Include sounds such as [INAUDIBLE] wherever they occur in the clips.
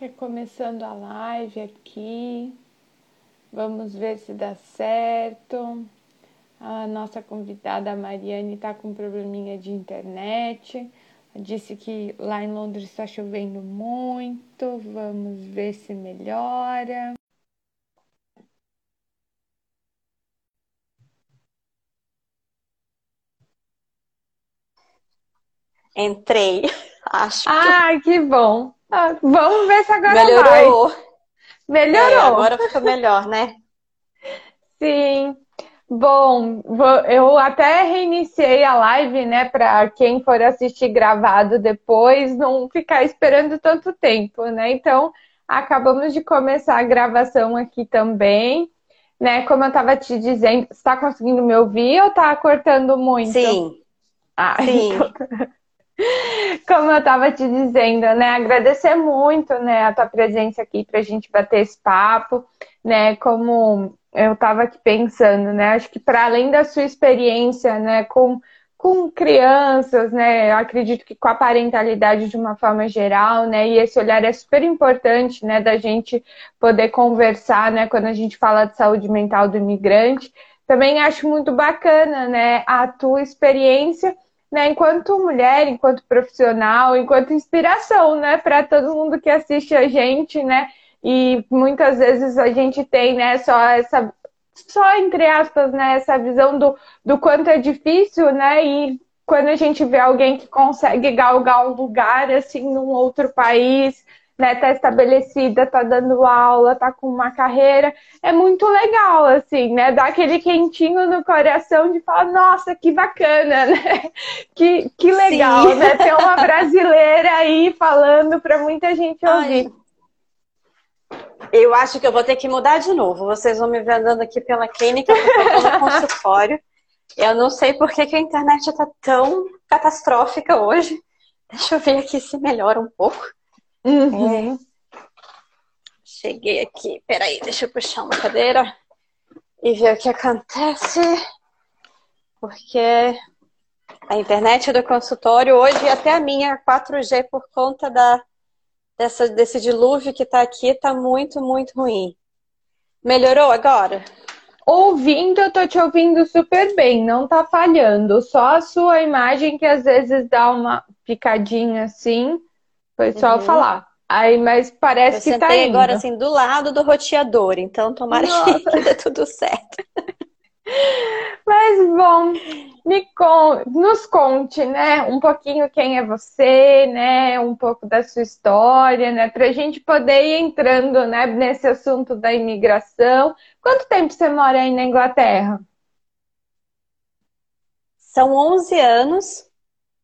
Recomeçando a live aqui. Vamos ver se dá certo. A nossa convidada Mariane está com um probleminha de internet. Disse que lá em Londres está chovendo muito. Vamos ver se melhora. Entrei, [LAUGHS] acho. Ai, que bom. Ah, vamos ver se agora Melhorou. vai. Melhorou. É, agora fica melhor, né? Sim. Bom, eu até reiniciei a live, né, para quem for assistir gravado depois não ficar esperando tanto tempo, né? Então, acabamos de começar a gravação aqui também, né? Como eu estava te dizendo, está conseguindo me ouvir ou está cortando muito? Sim. Ah, Sim. então... [LAUGHS] Como eu estava te dizendo, né? Agradecer muito, né, a tua presença aqui para a gente bater esse papo, né? Como eu estava aqui pensando, né? Acho que para além da sua experiência, né, com com crianças, né? Eu acredito que com a parentalidade de uma forma geral, né? E esse olhar é super importante, né? Da gente poder conversar, né? Quando a gente fala de saúde mental do imigrante. Também acho muito bacana, né? A tua experiência né, enquanto mulher, enquanto profissional, enquanto inspiração, né, para todo mundo que assiste a gente, né? E muitas vezes a gente tem, né, só essa só entre aspas, né, essa visão do, do quanto é difícil, né? E quando a gente vê alguém que consegue galgar um lugar assim num outro país, né, tá estabelecida, tá dando aula, tá com uma carreira, é muito legal, assim, né, dá aquele quentinho no coração de falar, nossa, que bacana, [LAUGHS] né, que, que legal, Sim. né, ter uma brasileira aí falando para muita gente ouvir. Eu acho que eu vou ter que mudar de novo. Vocês vão me ver andando aqui pela clínica, no [LAUGHS] consultório. Eu não sei por que, que a internet tá tão catastrófica hoje. Deixa eu ver aqui se melhora um pouco. Uhum. É. Cheguei aqui, peraí, deixa eu puxar uma cadeira e ver o que acontece. Porque a internet do consultório hoje, até a minha 4G, por conta da, dessa, desse dilúvio que tá aqui, tá muito, muito ruim. Melhorou agora? Ouvindo, eu tô te ouvindo super bem, não tá falhando. Só a sua imagem que às vezes dá uma picadinha assim. Foi só uhum. falar. Aí, mas parece eu que tá indo. agora assim do lado do roteador, então tomara que, [LAUGHS] que dê tudo certo. [LAUGHS] Mas bom, me con nos conte, né, um pouquinho quem é você, né, um pouco da sua história, né, para a gente poder ir entrando, né, nesse assunto da imigração. Quanto tempo você mora aí na Inglaterra? São 11 anos.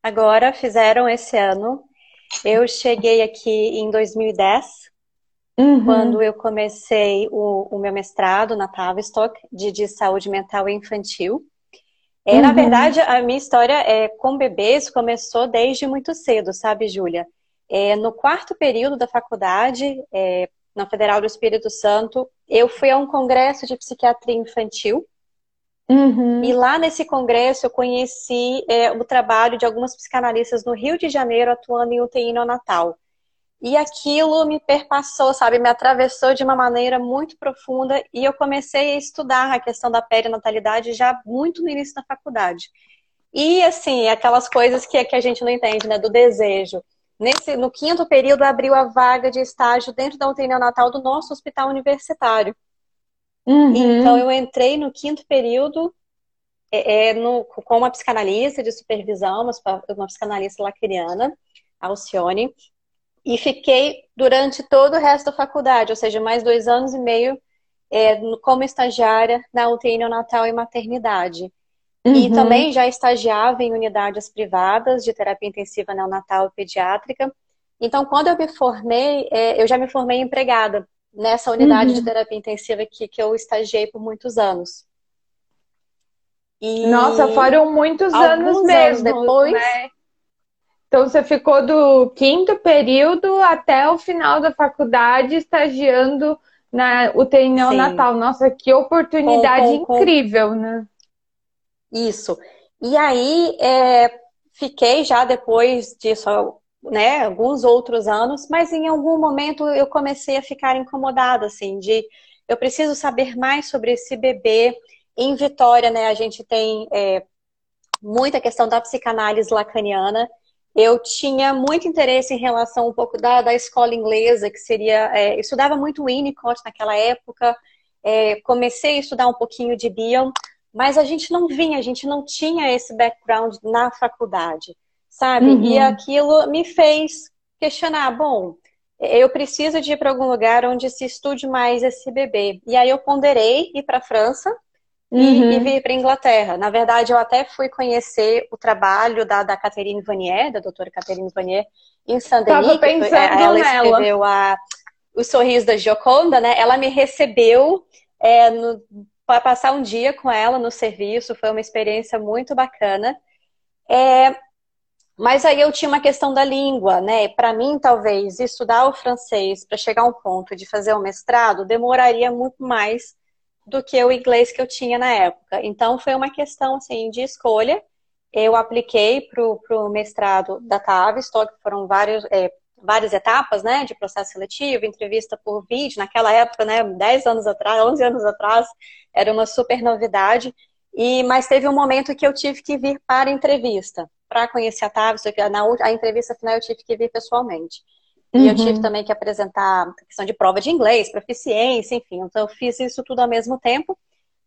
Agora fizeram esse ano. Eu cheguei aqui em 2010, uhum. quando eu comecei o, o, meu mestrado na Tavistock de, de saúde mental infantil. É, uhum. Na verdade, a minha história é, com bebês começou desde muito cedo, sabe, Júlia? É, no quarto período da faculdade, é, na Federal do Espírito Santo, eu fui a um congresso de psiquiatria infantil Uhum. E lá nesse congresso eu conheci é, o trabalho de algumas psicanalistas no Rio de Janeiro atuando em UTI neonatal. E aquilo me perpassou, sabe, me atravessou de uma maneira muito profunda e eu comecei a estudar a questão da perinatalidade já muito no início da faculdade. E assim, aquelas coisas que, que a gente não entende, né, do desejo. Nesse, no quinto período abriu a vaga de estágio dentro da UTI neonatal do nosso hospital universitário. Uhum. Então eu entrei no quinto período é, é, no, com uma psicanalista de supervisão, uma, uma psicanalista lacriana, Alcione, e fiquei durante todo o resto da faculdade, ou seja, mais dois anos e meio é, como estagiária na UTI neonatal e maternidade. Uhum. E também já estagiava em unidades privadas de terapia intensiva neonatal e pediátrica. Então, quando eu me formei, é, eu já me formei empregada nessa unidade uhum. de terapia intensiva que, que eu estagiei por muitos anos. E Nossa, foram muitos anos mesmo. Anos depois. Né? Então você ficou do quinto período até o final da faculdade estagiando na UTI neonatal. Sim. Nossa, que oportunidade com, com, incrível, com... né? Isso. E aí, é, fiquei já depois disso né, alguns outros anos, mas em algum momento eu comecei a ficar incomodada, assim, de eu preciso saber mais sobre esse bebê. Em Vitória, né, a gente tem é, muita questão da psicanálise lacaniana. Eu tinha muito interesse em relação um pouco da, da escola inglesa, que seria. É, eu estudava muito Winnicott naquela época, é, comecei a estudar um pouquinho de Bion, mas a gente não vinha, a gente não tinha esse background na faculdade sabe? Uhum. E aquilo me fez questionar, bom, eu preciso de ir para algum lugar onde se estude mais esse bebê. E aí eu ponderei ir para a França uhum. e, e vir para Inglaterra. Na verdade, eu até fui conhecer o trabalho da, da Catherine Vanier, da doutora Catherine Vanier, em Saint-Denis. pensando ela escreveu a, o Sorriso da Gioconda, né? Ela me recebeu é, para passar um dia com ela no serviço. Foi uma experiência muito bacana. É, mas aí eu tinha uma questão da língua, né? Para mim, talvez, estudar o francês para chegar a um ponto de fazer o um mestrado demoraria muito mais do que o inglês que eu tinha na época. Então, foi uma questão, assim, de escolha. Eu apliquei para o mestrado da Tavistock, foram vários, é, várias etapas, né, de processo seletivo, entrevista por vídeo. Naquela época, né, 10 anos atrás, 11 anos atrás, era uma super novidade. E, mas teve um momento que eu tive que vir para a entrevista para conhecer a Tavis, na a entrevista final eu tive que vir pessoalmente. E uhum. eu tive também que apresentar a questão de prova de inglês, proficiência, enfim. Então eu fiz isso tudo ao mesmo tempo.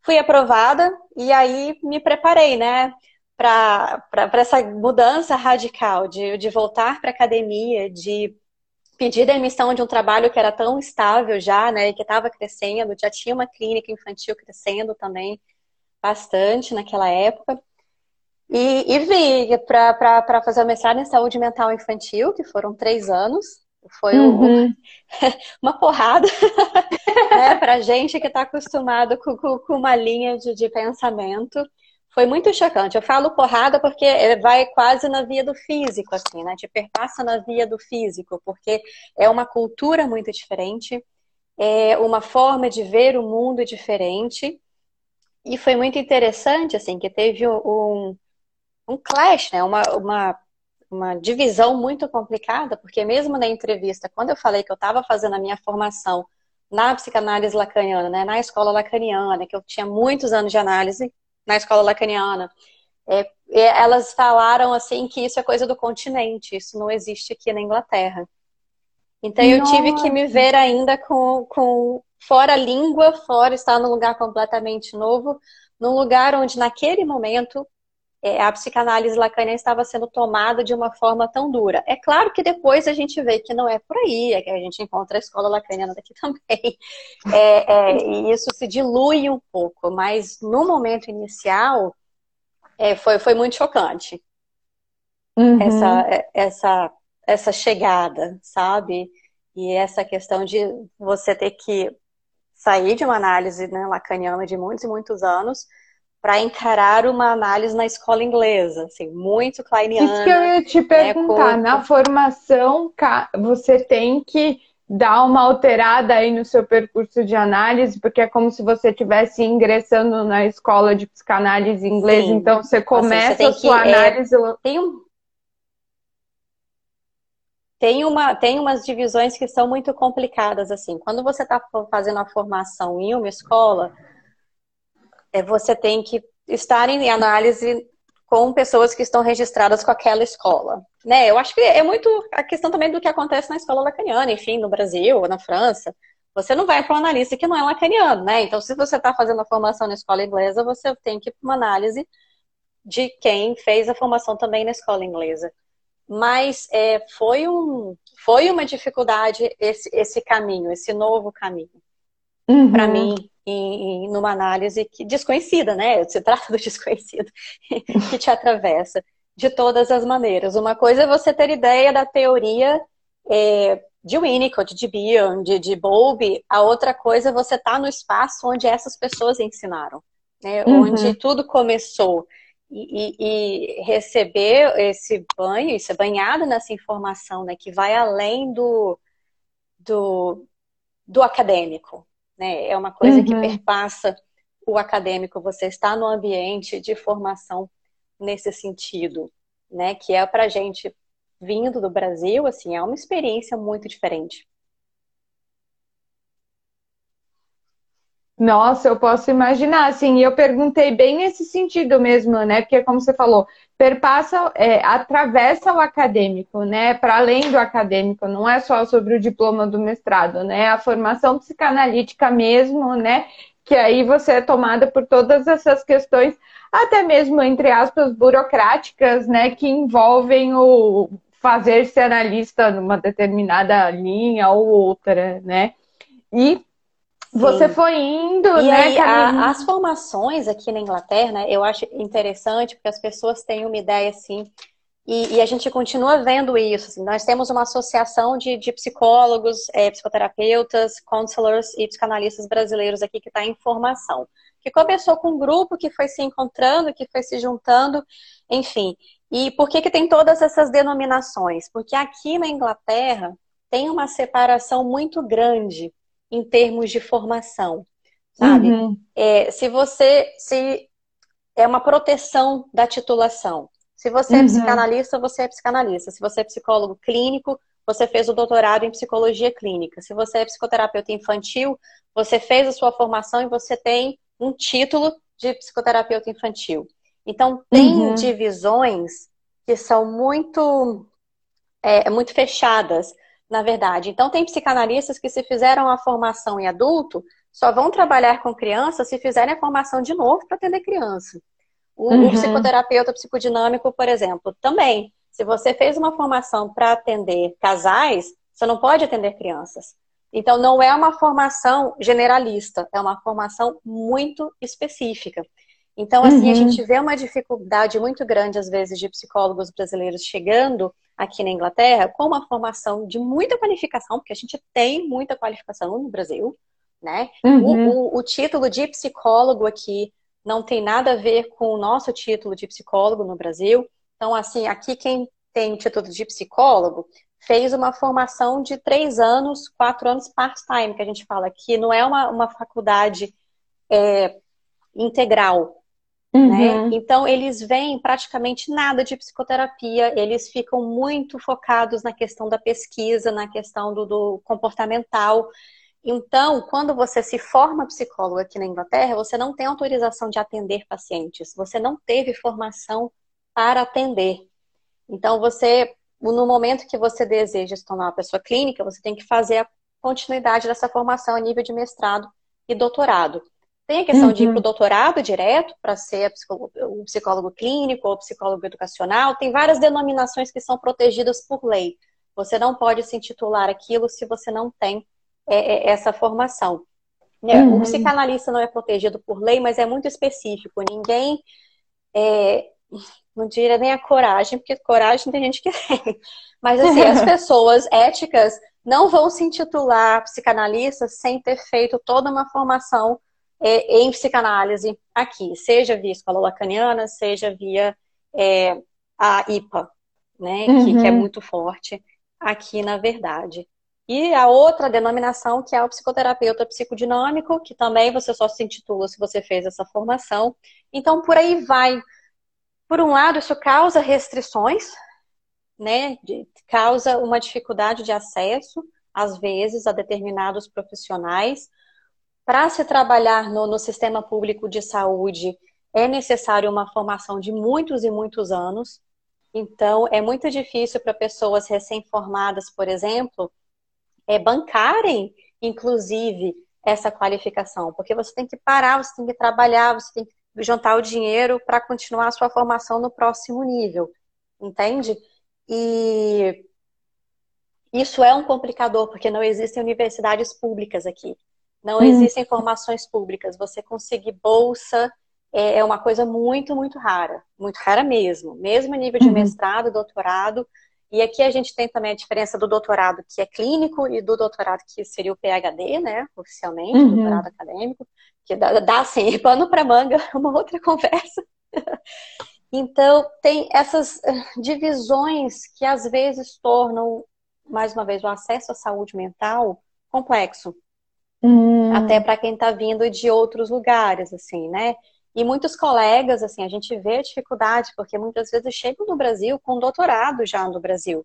Fui aprovada e aí me preparei, né, para essa mudança radical de, de voltar para academia, de pedir demissão de um trabalho que era tão estável já, né, que estava crescendo, já tinha uma clínica infantil crescendo também bastante naquela época. E, e vi para fazer o mestrado em saúde mental infantil, que foram três anos. Foi uhum. um, [LAUGHS] uma porrada [LAUGHS] né, para gente que está acostumado com, com, com, uma linha de, de pensamento. Foi muito chocante. Eu falo porrada porque vai quase na via do físico, assim, né? Te perpassa na via do físico, porque é uma cultura muito diferente, é uma forma de ver o mundo diferente. E foi muito interessante, assim, que teve um, um clash, né? Uma, uma, uma divisão muito complicada, porque mesmo na entrevista, quando eu falei que eu estava fazendo a minha formação na psicanálise lacaniana, né, na escola lacaniana, que eu tinha muitos anos de análise na escola lacaniana, é, elas falaram assim que isso é coisa do continente, isso não existe aqui na Inglaterra. Então eu Nossa. tive que me ver ainda com, com fora língua, fora estar num lugar completamente novo, num lugar onde naquele momento é, a psicanálise lacaniana estava sendo tomada de uma forma tão dura. É claro que depois a gente vê que não é por aí, é que a gente encontra a escola lacaniana daqui [LAUGHS] também, é, é, e isso se dilui um pouco, mas no momento inicial é, foi, foi muito chocante uhum. essa, é, essa, essa chegada, sabe? E essa questão de você ter que sair de uma análise né, lacaniana de muitos e muitos anos para encarar uma análise na escola inglesa, assim, muito kleiniana. Isso que eu ia te perguntar, né, na formação você tem que dar uma alterada aí no seu percurso de análise, porque é como se você estivesse ingressando na escola de psicanálise inglesa, Sim. então você começa você a sua que, é, análise... É, tem um... Tem, uma, tem umas divisões que são muito complicadas, assim. Quando você está fazendo a formação em uma escola, é, você tem que estar em análise com pessoas que estão registradas com aquela escola. Né? Eu acho que é muito a questão também do que acontece na escola lacaniana, enfim, no Brasil ou na França. Você não vai para um analista que não é lacaniano, né? Então, se você está fazendo a formação na escola inglesa, você tem que ir para uma análise de quem fez a formação também na escola inglesa. Mas é, foi, um, foi uma dificuldade esse, esse caminho, esse novo caminho. Uhum. Para mim, em, em, numa análise que, desconhecida, né? Se trata do [LAUGHS] desconhecido que te atravessa de todas as maneiras. Uma coisa é você ter ideia da teoria é, de Winnicott, de Bion, de, de Bowlby. A outra coisa é você estar tá no espaço onde essas pessoas ensinaram, né? Uhum. Onde tudo começou. E, e, e, receber esse banho, ser banhado nessa informação, né? Que vai além do, do, do acadêmico, né? É uma coisa uhum. que perpassa o acadêmico, você está no ambiente de formação nesse sentido, né? Que é para a gente vindo do Brasil, assim, é uma experiência muito diferente. Nossa, eu posso imaginar, assim, eu perguntei bem nesse sentido mesmo, né? Porque, como você falou, perpassa, é, atravessa o acadêmico, né? Para além do acadêmico, não é só sobre o diploma do mestrado, né? A formação psicanalítica mesmo, né? Que aí você é tomada por todas essas questões, até mesmo, entre aspas, burocráticas, né? Que envolvem o fazer-se analista numa determinada linha ou outra, né? E você foi indo, e né, aí, a, as formações aqui na Inglaterra, né, eu acho interessante porque as pessoas têm uma ideia assim, e, e a gente continua vendo isso. Assim, nós temos uma associação de, de psicólogos, é, psicoterapeutas, counselors e psicanalistas brasileiros aqui que está em formação. Que começou com um grupo que foi se encontrando, que foi se juntando, enfim. E por que, que tem todas essas denominações? Porque aqui na Inglaterra tem uma separação muito grande em termos de formação, sabe? Uhum. É, se você se é uma proteção da titulação. Se você é uhum. psicanalista, você é psicanalista. Se você é psicólogo clínico, você fez o doutorado em psicologia clínica. Se você é psicoterapeuta infantil, você fez a sua formação e você tem um título de psicoterapeuta infantil. Então, tem uhum. divisões que são muito, é, muito fechadas na verdade. Então, tem psicanalistas que, se fizeram a formação em adulto, só vão trabalhar com criança se fizerem a formação de novo para atender criança. O, uhum. o psicoterapeuta psicodinâmico, por exemplo, também. Se você fez uma formação para atender casais, você não pode atender crianças. Então, não é uma formação generalista, é uma formação muito específica. Então, assim, uhum. a gente vê uma dificuldade muito grande, às vezes, de psicólogos brasileiros chegando aqui na Inglaterra com uma formação de muita qualificação, porque a gente tem muita qualificação no Brasil, né? Uhum. O, o, o, título de psicólogo aqui não tem nada a ver com o nosso título de psicólogo no Brasil. Então, assim, aqui quem tem o título de psicólogo fez uma formação de três anos, quatro anos part-time, que a gente fala, que não é uma, uma faculdade é, integral? Uhum. Né? Então, eles veem praticamente nada de psicoterapia, eles ficam muito focados na questão da pesquisa, na questão do, do comportamental. Então, quando você se forma psicólogo aqui na Inglaterra, você não tem autorização de atender pacientes, você não teve formação para atender. Então, você, no momento que você deseja se tornar uma pessoa clínica, você tem que fazer a continuidade dessa formação a nível de mestrado e doutorado. Tem a questão uhum. de ir para o doutorado direto, para ser psicólogo, um psicólogo clínico ou psicólogo educacional. Tem várias denominações que são protegidas por lei. Você não pode se intitular aquilo se você não tem é, é, essa formação. Né? Uhum. O psicanalista não é protegido por lei, mas é muito específico. Ninguém. É, não diria nem a coragem, porque coragem tem gente que [LAUGHS] tem. Mas assim, as [LAUGHS] pessoas éticas não vão se intitular psicanalista sem ter feito toda uma formação é, em psicanálise aqui, seja via escola lacaniana, seja via é, a IPA, né, uhum. que, que, é uhum. muito forte aqui, na verdade. E a outra denominação, que é o psicoterapeuta psicodinâmico, que também você só se intitula se você fez essa formação. Então, por aí vai. Por um lado, isso causa restrições, né, causa uma dificuldade de acesso, às vezes, a determinados profissionais, para se trabalhar no, no sistema público de saúde, é necessário uma formação de muitos e muitos anos. Então, é muito difícil para pessoas recém-formadas, por exemplo, é, bancarem, inclusive, essa qualificação, porque você tem que parar, você tem que trabalhar, você tem que juntar o dinheiro para continuar a sua formação no próximo nível, entende? E isso é um complicador, porque não existem universidades públicas aqui. Não hum. existem formações públicas. Você conseguir bolsa é, é, uma coisa muito, muito rara. Muito rara mesmo. Mesmo nível de uhum. mestrado, doutorado. E aqui a gente tem também a diferença do doutorado que é clínico e do doutorado que seria o PhD, né? Oficialmente, uhum. doutorado acadêmico. Que dá, dá assim, [LAUGHS] pano para manga, [LAUGHS] uma outra conversa. [LAUGHS] Então, tem essas eh, divisões que às vezes tornam, mais uma vez, o acesso à saúde mental complexo. Hum. Até para quem está vindo de outros lugares, assim, né? E muitos colegas, assim, a gente vê a dificuldade, porque muitas vezes chegam no Brasil com doutorado já no Brasil.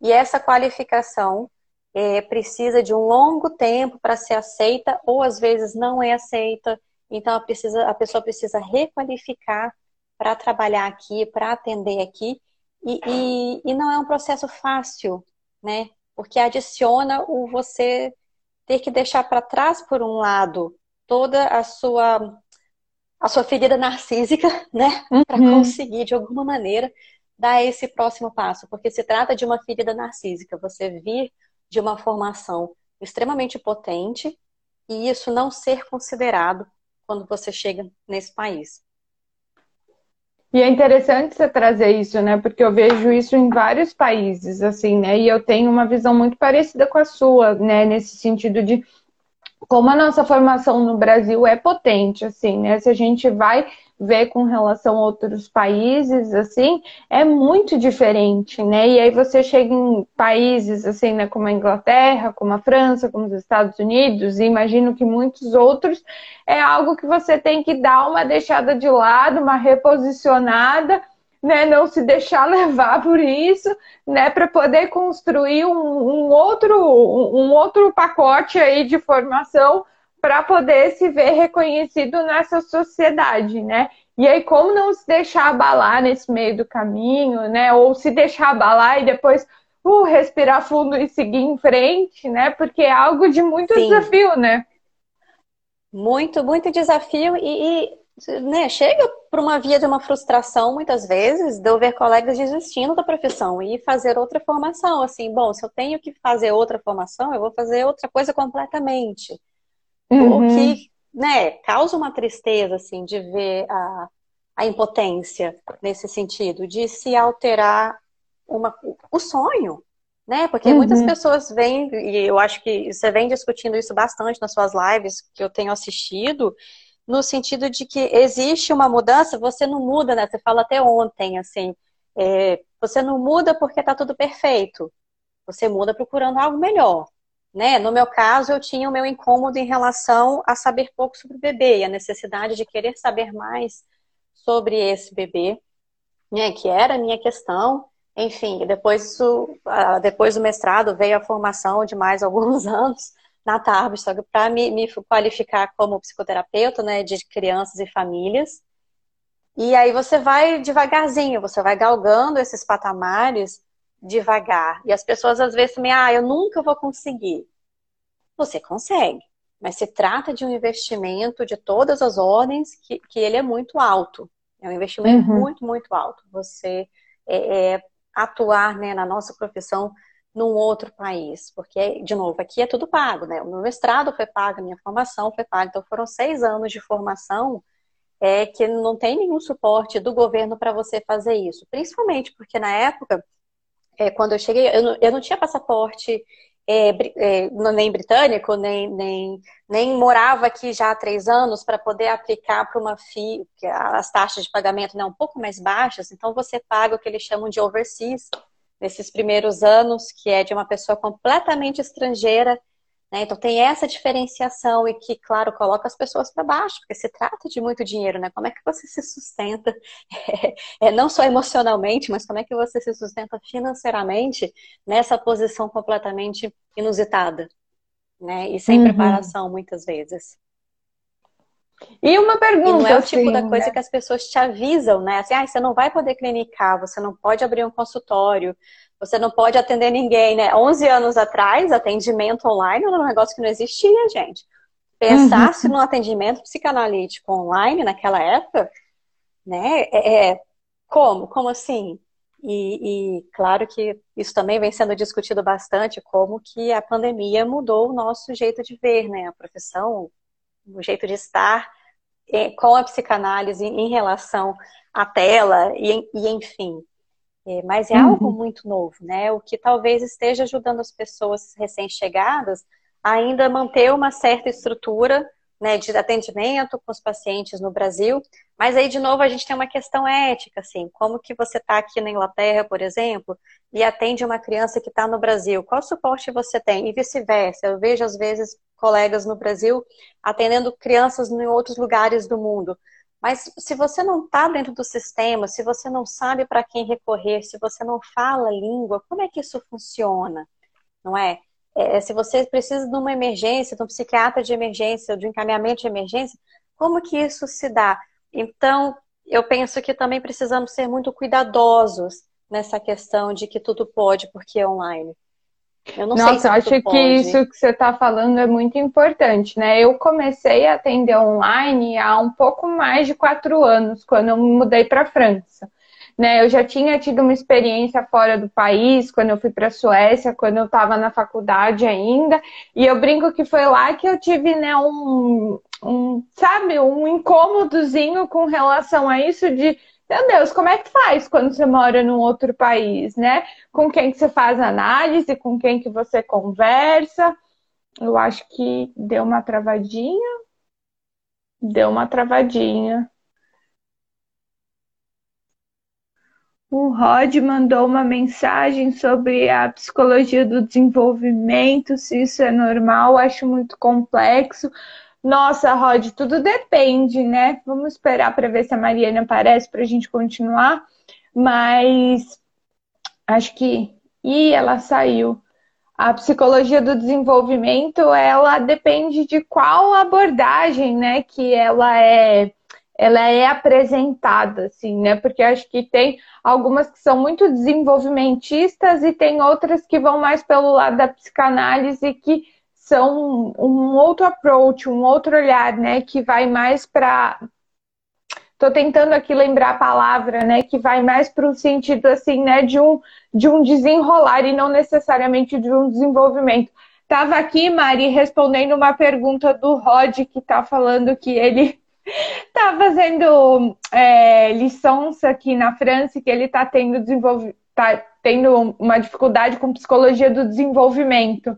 E essa qualificação é, precisa de um longo tempo para ser aceita, ou às vezes não é aceita. Então a, precisa, a pessoa precisa requalificar para trabalhar aqui, para atender aqui. E, e, e, não é um processo fácil, né? Porque adiciona o você ter que deixar para trás, por um lado, toda a sua a sua ferida narcísica, né? Uhum. Para conseguir, de alguma maneira, dar esse próximo passo. Porque se trata de uma ferida narcísica. Você vir de uma formação extremamente potente e isso não ser considerado quando você chega nesse país. E é interessante você trazer isso, né? Porque eu vejo isso em vários países, assim, né? E eu tenho uma visão muito parecida com a sua, né? Nesse sentido de como a nossa formação no Brasil é potente, assim, né? Se a gente vai ver com relação a outros países, assim, é muito diferente, né? E aí você chega em países, assim, né, como a Inglaterra, como a França, como os Estados Unidos, e imagino que muitos outros, é algo que você tem que dar uma deixada de lado, uma reposicionada, né, não se deixar levar por isso, né, para poder construir um, um, outro, um outro pacote aí de formação para poder se ver reconhecido nessa sociedade, né? E aí, como não se deixar abalar nesse meio do caminho, né? Ou se deixar abalar e depois uh, respirar fundo e seguir em frente, né? Porque é algo de muito Sim. desafio, né? Muito, muito desafio e, e né, chega para uma via de uma frustração, muitas vezes, de eu ver colegas desistindo da profissão e fazer outra formação. Assim, bom, se eu tenho que fazer outra formação, eu vou fazer outra coisa completamente. Uhum. O que né, causa uma tristeza, assim, de ver a, a impotência nesse sentido, de se alterar uma, o sonho, né? Porque uhum. muitas pessoas vêm, e eu acho que você vem discutindo isso bastante nas suas lives que eu tenho assistido, no sentido de que existe uma mudança, você não muda, né? Você fala até ontem, assim, é, você não muda porque está tudo perfeito. Você muda procurando algo melhor. Né? No meu caso, eu tinha o meu incômodo em relação a saber pouco sobre o bebê e a necessidade de querer saber mais sobre esse bebê, né? Que era a minha questão. Enfim, depois, isso, depois do mestrado veio a formação de mais [LAUGHS] alguns anos na Tarbstag para me, me qualificar como psicoterapeuta né, de crianças e famílias. E aí você vai devagarzinho, você vai galgando esses patamares devagar. E as pessoas às vezes também, ah, eu nunca vou conseguir. Você consegue, mas se trata de um investimento de todas as ordens que, que ele é muito alto. É um investimento uhum. muito, muito alto. Você é, é, atuar né, na nossa profissão num outro país, porque, de novo, aqui é tudo pago, né? O meu mestrado foi pago, a minha formação foi paga, então foram seis anos de formação é, que não tem nenhum suporte do governo para você fazer isso. Principalmente porque na época, é, quando eu cheguei, eu não, eu não tinha passaporte é, é, nem britânico, nem, nem, nem morava aqui já há três anos para poder aplicar para uma FII, as taxas de pagamento né, um pouco mais baixas, então você paga o que eles chamam de overseas, nesses primeiros anos, que é de uma pessoa completamente estrangeira. Né? Então tem essa diferenciação e que, claro, coloca as pessoas para baixo, porque se trata de muito dinheiro, né? Como é que você se sustenta, [LAUGHS] é, não só emocionalmente, mas como é que você se sustenta financeiramente nessa posição completamente inusitada, né? E sem uhum. preparação, muitas vezes. E uma pergunta. E não é o tipo assim, da coisa né? que as pessoas te avisam, né? Assim, ah, você não vai poder clinicar, você não pode abrir um consultório, você não pode atender ninguém, né? 11 anos atrás, atendimento online era um negócio que não existia, gente. Pensasse uhum. no atendimento psicanalítico online naquela época, né? É, é, como? Como assim? E, e, claro que isso também vem sendo discutido bastante, como que a pandemia mudou o nosso jeito de ver, né? A profissão, o jeito de estar é, com a psicanálise em relação à tela e, e enfim. É, mas é uhum. algo muito novo, né? O que talvez esteja ajudando as pessoas recém-chegadas a ainda manter uma certa estrutura né, de atendimento com os pacientes no Brasil. Mas aí, de novo, a gente tem uma questão ética, assim, como que você está aqui na Inglaterra, por exemplo, e atende uma criança que está no Brasil, qual suporte você tem? E vice-versa. Eu vejo, às vezes, colegas no Brasil atendendo crianças em outros lugares do mundo. Mas se você não está dentro do sistema, se você não sabe para quem recorrer, se você não fala a língua, como é que isso funciona? Não é? é? Se você precisa de uma emergência, de um psiquiatra de emergência, de um encaminhamento de emergência, como que isso se dá? Então, eu penso que também precisamos ser muito cuidadosos nessa questão de que tudo pode porque é online. Eu não Nossa, sei se eu acho que isso que você está falando é muito importante, né? Eu comecei a atender online há um pouco mais de quatro anos, quando eu me mudei para a França. Né, eu já tinha tido uma experiência fora do país, quando eu fui para a Suécia, quando eu estava na faculdade ainda, e eu brinco que foi lá que eu tive né, um, um, sabe, um incômodozinho com relação a isso de meu Deus, como é que faz quando você mora num outro país, né? Com quem que você faz análise, com quem que você conversa. Eu acho que deu uma travadinha. Deu uma travadinha. O Rod mandou uma mensagem sobre a psicologia do desenvolvimento, se isso é normal, acho muito complexo. Nossa, Rod, tudo depende, né? Vamos esperar para ver se a Mariana aparece para a gente continuar. Mas acho que. Ih, ela saiu. A psicologia do desenvolvimento, ela depende de qual abordagem, né, que ela é ela é apresentada, assim, né? Porque acho que tem algumas que são muito desenvolvimentistas e tem outras que vão mais pelo lado da psicanálise que são um outro approach, um outro olhar, né, que vai mais para Tô tentando aqui lembrar a palavra, né, que vai mais para o sentido assim, né, de um de um desenrolar e não necessariamente de um desenvolvimento. Tava aqui, Mari, respondendo uma pergunta do Rod que tá falando que ele [LAUGHS] tá fazendo é, licença aqui na França que ele tá tendo desenvolvimento tá tendo uma dificuldade com psicologia do desenvolvimento.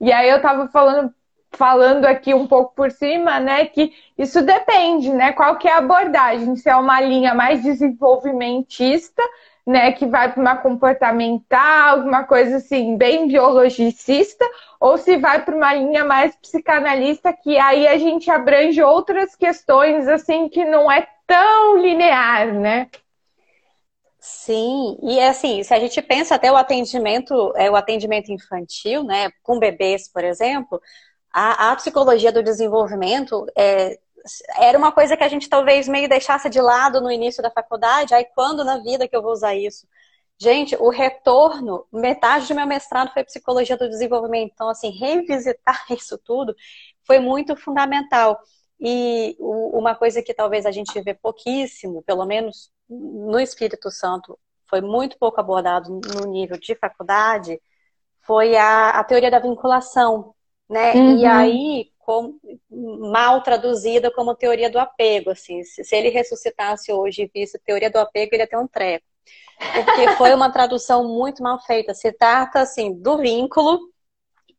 E aí eu estava falando falando aqui um pouco por cima, né, que isso depende, né, qual que é a abordagem, se é uma linha mais desenvolvimentista, né, que vai para uma comportamental, alguma coisa assim, bem biologicista, ou se vai para uma linha mais psicanalista, que aí a gente abrange outras questões, assim, que não é tão linear, né? Sim, e é assim, se a gente pensa até o atendimento, é, o atendimento infantil, né, com bebês, por exemplo, a, a psicologia do desenvolvimento é, era uma coisa que a gente talvez meio deixasse de lado no início da faculdade, aí quando na vida que eu vou usar isso? Gente, o retorno, metade do meu mestrado foi psicologia do desenvolvimento, então assim, revisitar [LAUGHS] isso tudo foi muito fundamental. E uma coisa que talvez a gente vê pouquíssimo, pelo menos no Espírito Santo, foi muito pouco abordado no nível de faculdade, foi a, a teoria da vinculação, né? Uhum. E aí, com, mal traduzida como teoria do apego, assim. Se, se ele ressuscitasse hoje e visse teoria do apego, ele ia ter um treco. Porque foi uma tradução muito mal feita. Se trata, assim, do vínculo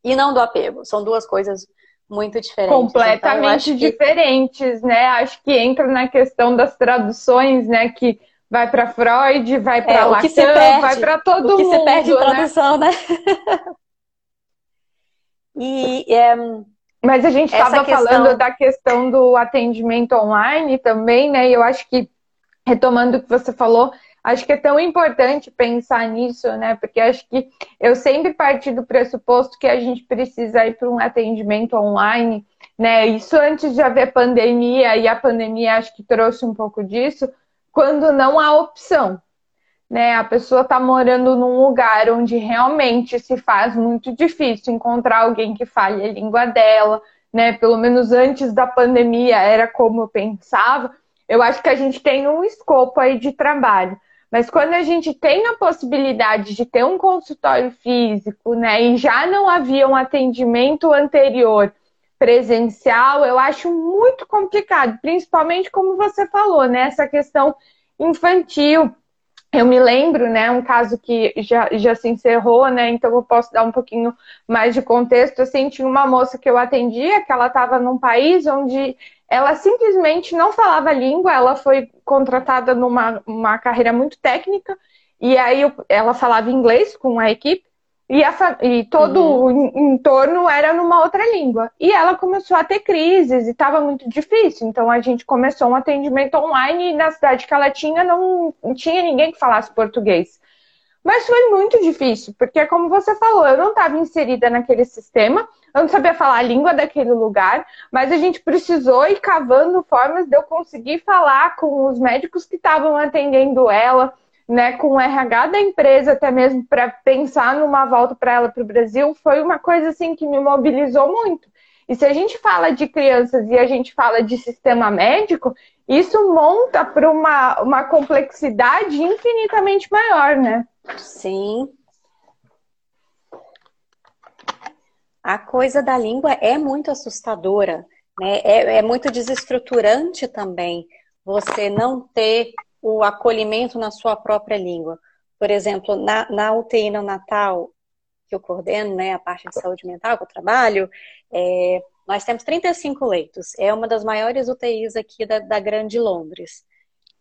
e não do apego. São duas coisas muito diferentes. Completamente então, diferentes, que... né? Acho que entra na questão das traduções, né? Que vai para Freud, vai para é, Lacan, vai para todo o que mundo. se perde em né? tradução, né? [LAUGHS] e é, mas a gente estava questão... falando da questão do atendimento online também, né? E eu acho que retomando o que você falou, Acho que é tão importante pensar nisso, né? Porque acho que eu sempre parti do pressuposto que a gente precisa ir para um atendimento online, né? Isso antes de haver pandemia, e a pandemia acho que trouxe um pouco disso, quando não há opção. Né, a pessoa está morando num lugar onde realmente se faz muito difícil encontrar alguém que fale a língua dela, né? Pelo menos antes da pandemia era como eu pensava. Eu acho que a gente tem um escopo aí de trabalho. Mas quando a gente tem a possibilidade de ter um consultório físico, né, e já não havia um atendimento anterior presencial, eu acho muito complicado, principalmente como você falou, né, essa questão infantil. Eu me lembro, né, um caso que já, já se encerrou, né, então eu posso dar um pouquinho mais de contexto. Assim, tinha uma moça que eu atendia, que ela estava num país onde ela simplesmente não falava a língua, ela foi contratada numa uma carreira muito técnica, e aí ela falava inglês com a equipe, e, a, e todo uhum. o entorno era numa outra língua. E ela começou a ter crises e estava muito difícil. Então a gente começou um atendimento online e na cidade que ela tinha não, não tinha ninguém que falasse português. Mas foi muito difícil, porque como você falou, eu não estava inserida naquele sistema, eu não sabia falar a língua daquele lugar, mas a gente precisou ir cavando formas de eu conseguir falar com os médicos que estavam atendendo ela, né, com o RH da empresa até mesmo para pensar numa volta para ela para o Brasil, foi uma coisa assim que me mobilizou muito. E se a gente fala de crianças e a gente fala de sistema médico, isso monta para uma, uma complexidade infinitamente maior, né? Sim. A coisa da língua é muito assustadora, né? É, é muito desestruturante também você não ter o acolhimento na sua própria língua. Por exemplo, na, na UTI neonatal, que eu coordeno, né, a parte de saúde mental que eu trabalho, é, nós temos 35 leitos. É uma das maiores UTIs aqui da, da Grande Londres.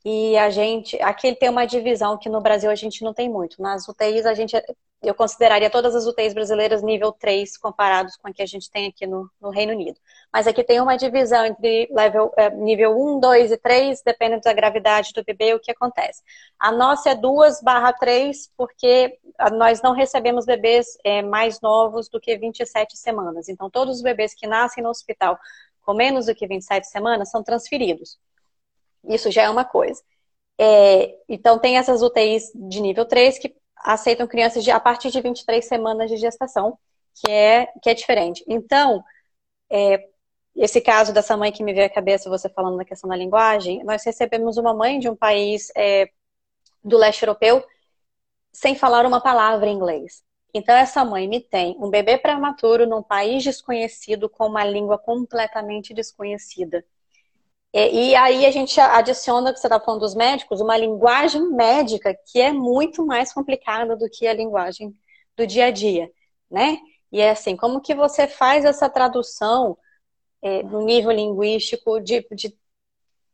E a gente, aqui tem uma divisão que no Brasil a gente não tem muito. Nas UTIs a gente, eu consideraria todas as UTIs brasileiras nível 3 comparados com a que a gente tem aqui no, no Reino Unido. Mas aqui tem uma divisão entre level, é, nível 1, 2 e 3, dependendo da gravidade do bebê, o que acontece. A nossa é 2 barra 3, porque nós não recebemos bebês é, mais novos do que 27 semanas. Então, todos os bebês que nascem no hospital com menos do que 27 semanas são transferidos. Isso já é uma coisa. É, então, tem essas UTIs de nível 3 que aceitam crianças de, a partir de 23 semanas de gestação, que é, que é diferente. Então, é, esse caso dessa mãe que me veio à cabeça, você falando na questão da linguagem, nós recebemos uma mãe de um país é, do leste europeu sem falar uma palavra em inglês. Então, essa mãe me tem um bebê prematuro num país desconhecido com uma língua completamente desconhecida. E, e aí a gente adiciona, que você está falando dos médicos, uma linguagem médica que é muito mais complicada do que a linguagem do dia a dia, né? E é assim, como que você faz essa tradução é, no nível linguístico de, de,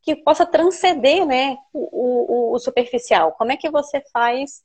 que possa transcender né, o, o, o superficial? Como é que você faz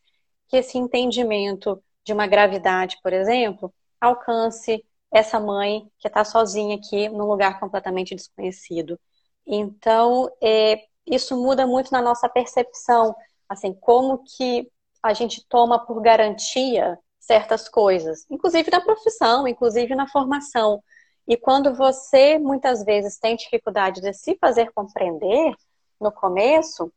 que esse entendimento de uma gravidade, por exemplo, alcance essa mãe que está sozinha aqui num lugar completamente desconhecido? Então, é, isso muda muito na nossa percepção, assim, como que a gente toma por garantia certas coisas, inclusive na profissão, inclusive na formação. E quando você muitas vezes tem dificuldade de se fazer compreender no começo,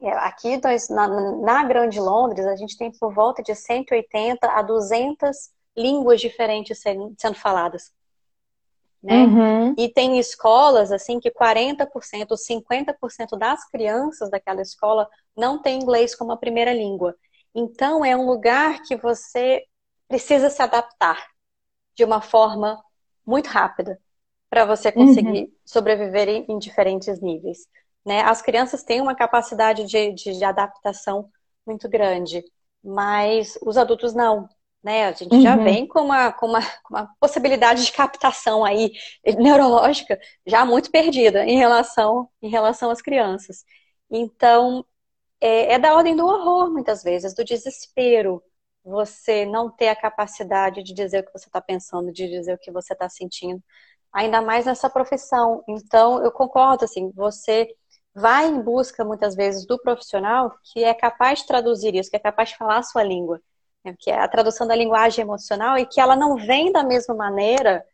é, aqui nós, na, na Grande Londres, a gente tem por volta de 180 a 200 línguas diferentes sendo, sendo faladas né? Uhum. E tem escolas assim que 40%, 50% das crianças daquela escola não tem inglês como a primeira língua. Então é um lugar que você precisa se adaptar de uma forma muito rápida para você conseguir uhum. sobreviver em, diferentes níveis. Né? As crianças têm uma capacidade de, de, de adaptação muito grande, mas os adultos não né? A gente uhum. já vem com uma, com, uma, com uma possibilidade de captação aí [LAUGHS] neurológica já muito perdida em relação, em relação às crianças. Então, é, é da ordem do horror, muitas vezes, do desespero. Você não ter a capacidade de dizer o que você está pensando, de dizer o que você está sentindo, ainda mais nessa profissão. Então, eu concordo, assim, você vai em busca, muitas vezes, do profissional que é capaz de traduzir isso, que é capaz de falar a sua língua que é a tradução da linguagem emocional, e que ela não vem da mesma maneira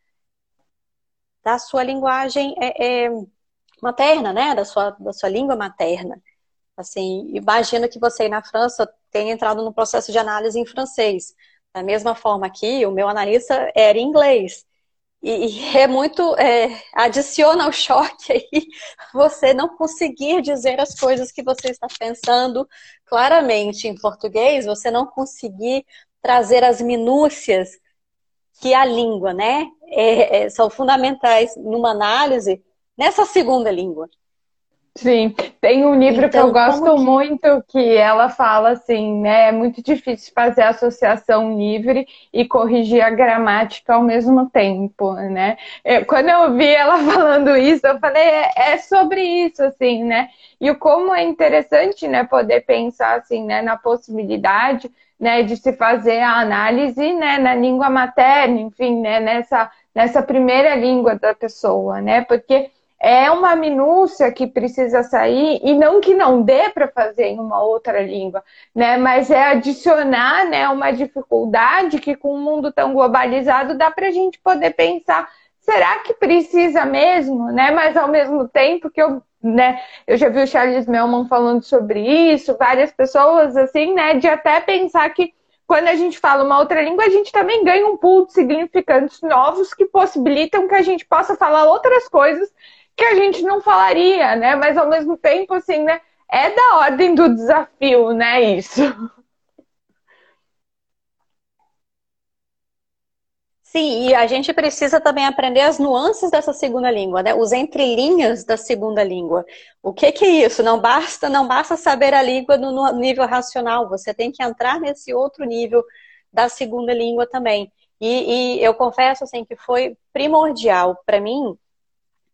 da sua linguagem é, é, materna, né? Da sua, da sua língua materna. Assim, imagino que você na França tenha entrado no processo de análise em francês. Da mesma forma que o meu analista era em inglês. E, e é muito. É, adiciona o choque aí [LAUGHS] você não conseguir dizer as coisas que você está pensando claramente em português, você não conseguir trazer as minúcias que a língua, né, é, é, são fundamentais numa análise nessa segunda língua. Sim, tem um livro então, que eu gosto que... muito que ela fala assim, né? É muito difícil fazer associação livre e corrigir a gramática ao mesmo tempo, né? Eu, quando eu vi ela [LAUGHS] falando isso, eu falei, é, é, sobre isso, assim, né? E o como é interessante, né, poder pensar assim, né, na possibilidade né, de se fazer a análise, né, na língua materna, enfim, né, nessa, nessa primeira língua da pessoa, né, porque é uma minúcia que precisa sair e não que não dê para fazer em uma outra língua, né? Mas é adicionar, né, uma dificuldade que com um mundo tão globalizado dá para a gente poder pensar será que precisa mesmo, né? Mas ao mesmo tempo que eu, né, eu já vi o Charles Melman falando sobre isso, várias pessoas assim, né, de até pensar que quando a gente fala uma outra língua, a gente também ganha um pool de significantes novos que possibilitam que a gente possa falar outras coisas que a gente não falaria, né? Mas ao mesmo tempo, assim, né? É da ordem do desafio, né? Isso. Sim, e a gente precisa também aprender as nuances dessa segunda língua, né? Os entrelinhas da segunda língua. O que, que é isso? Não basta, não basta saber a língua no, nível racional. Você tem que entrar nesse outro nível da segunda língua também. E, e eu confesso assim que foi primordial para mim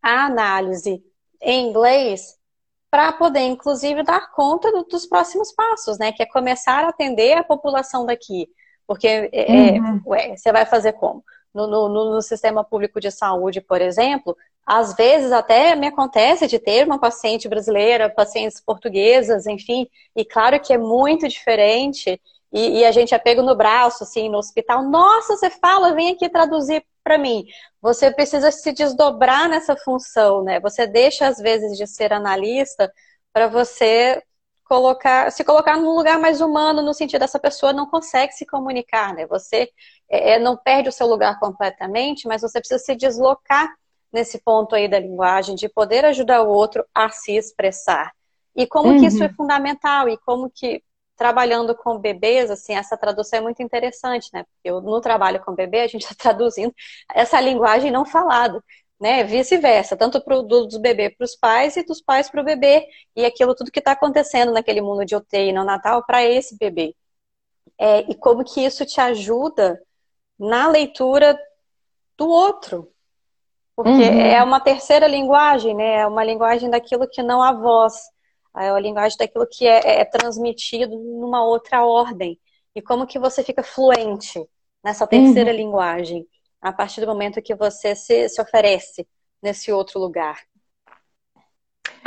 a análise em inglês para poder, inclusive, dar conta do, dos próximos passos, né? Que é começar a atender a população daqui. Porque é, é uhum. ué, você vai fazer como? No, no, no, sistema público de saúde, por exemplo, às vezes até me acontece de ter uma paciente brasileira, pacientes portuguesas, enfim, e claro que é muito diferente. E, e, a gente é pego no braço, assim, no hospital. Nossa, você fala, vem aqui traduzir para mim. Você precisa se desdobrar nessa função, né? Você deixa, às vezes, de ser analista para você colocar, se colocar num lugar mais humano, no sentido dessa pessoa não consegue se comunicar, né? Você é, é, não perde o seu lugar completamente, mas você precisa se deslocar nesse ponto aí da linguagem, de poder ajudar o outro a se expressar. E como uhum. que isso é uhum. fundamental, e como que trabalhando com bebês, assim, essa tradução é muito interessante, né? Porque eu, no trabalho com bebê, a gente está [LAUGHS] traduzindo essa linguagem não falada, né? Vice-versa, tanto pro, do, dos bebês para os pais e dos pais para o bebê, e aquilo tudo que está acontecendo naquele mundo de UTI no Natal para esse bebê. É, e como que isso te ajuda na leitura do outro. Porque uhum. é uma terceira linguagem, né? É uma linguagem daquilo que não há voz a linguagem daquilo que é, é, é transmitido numa outra ordem. E como que você fica fluente nessa terceira uhum. linguagem a partir do momento que você se, se oferece nesse outro lugar.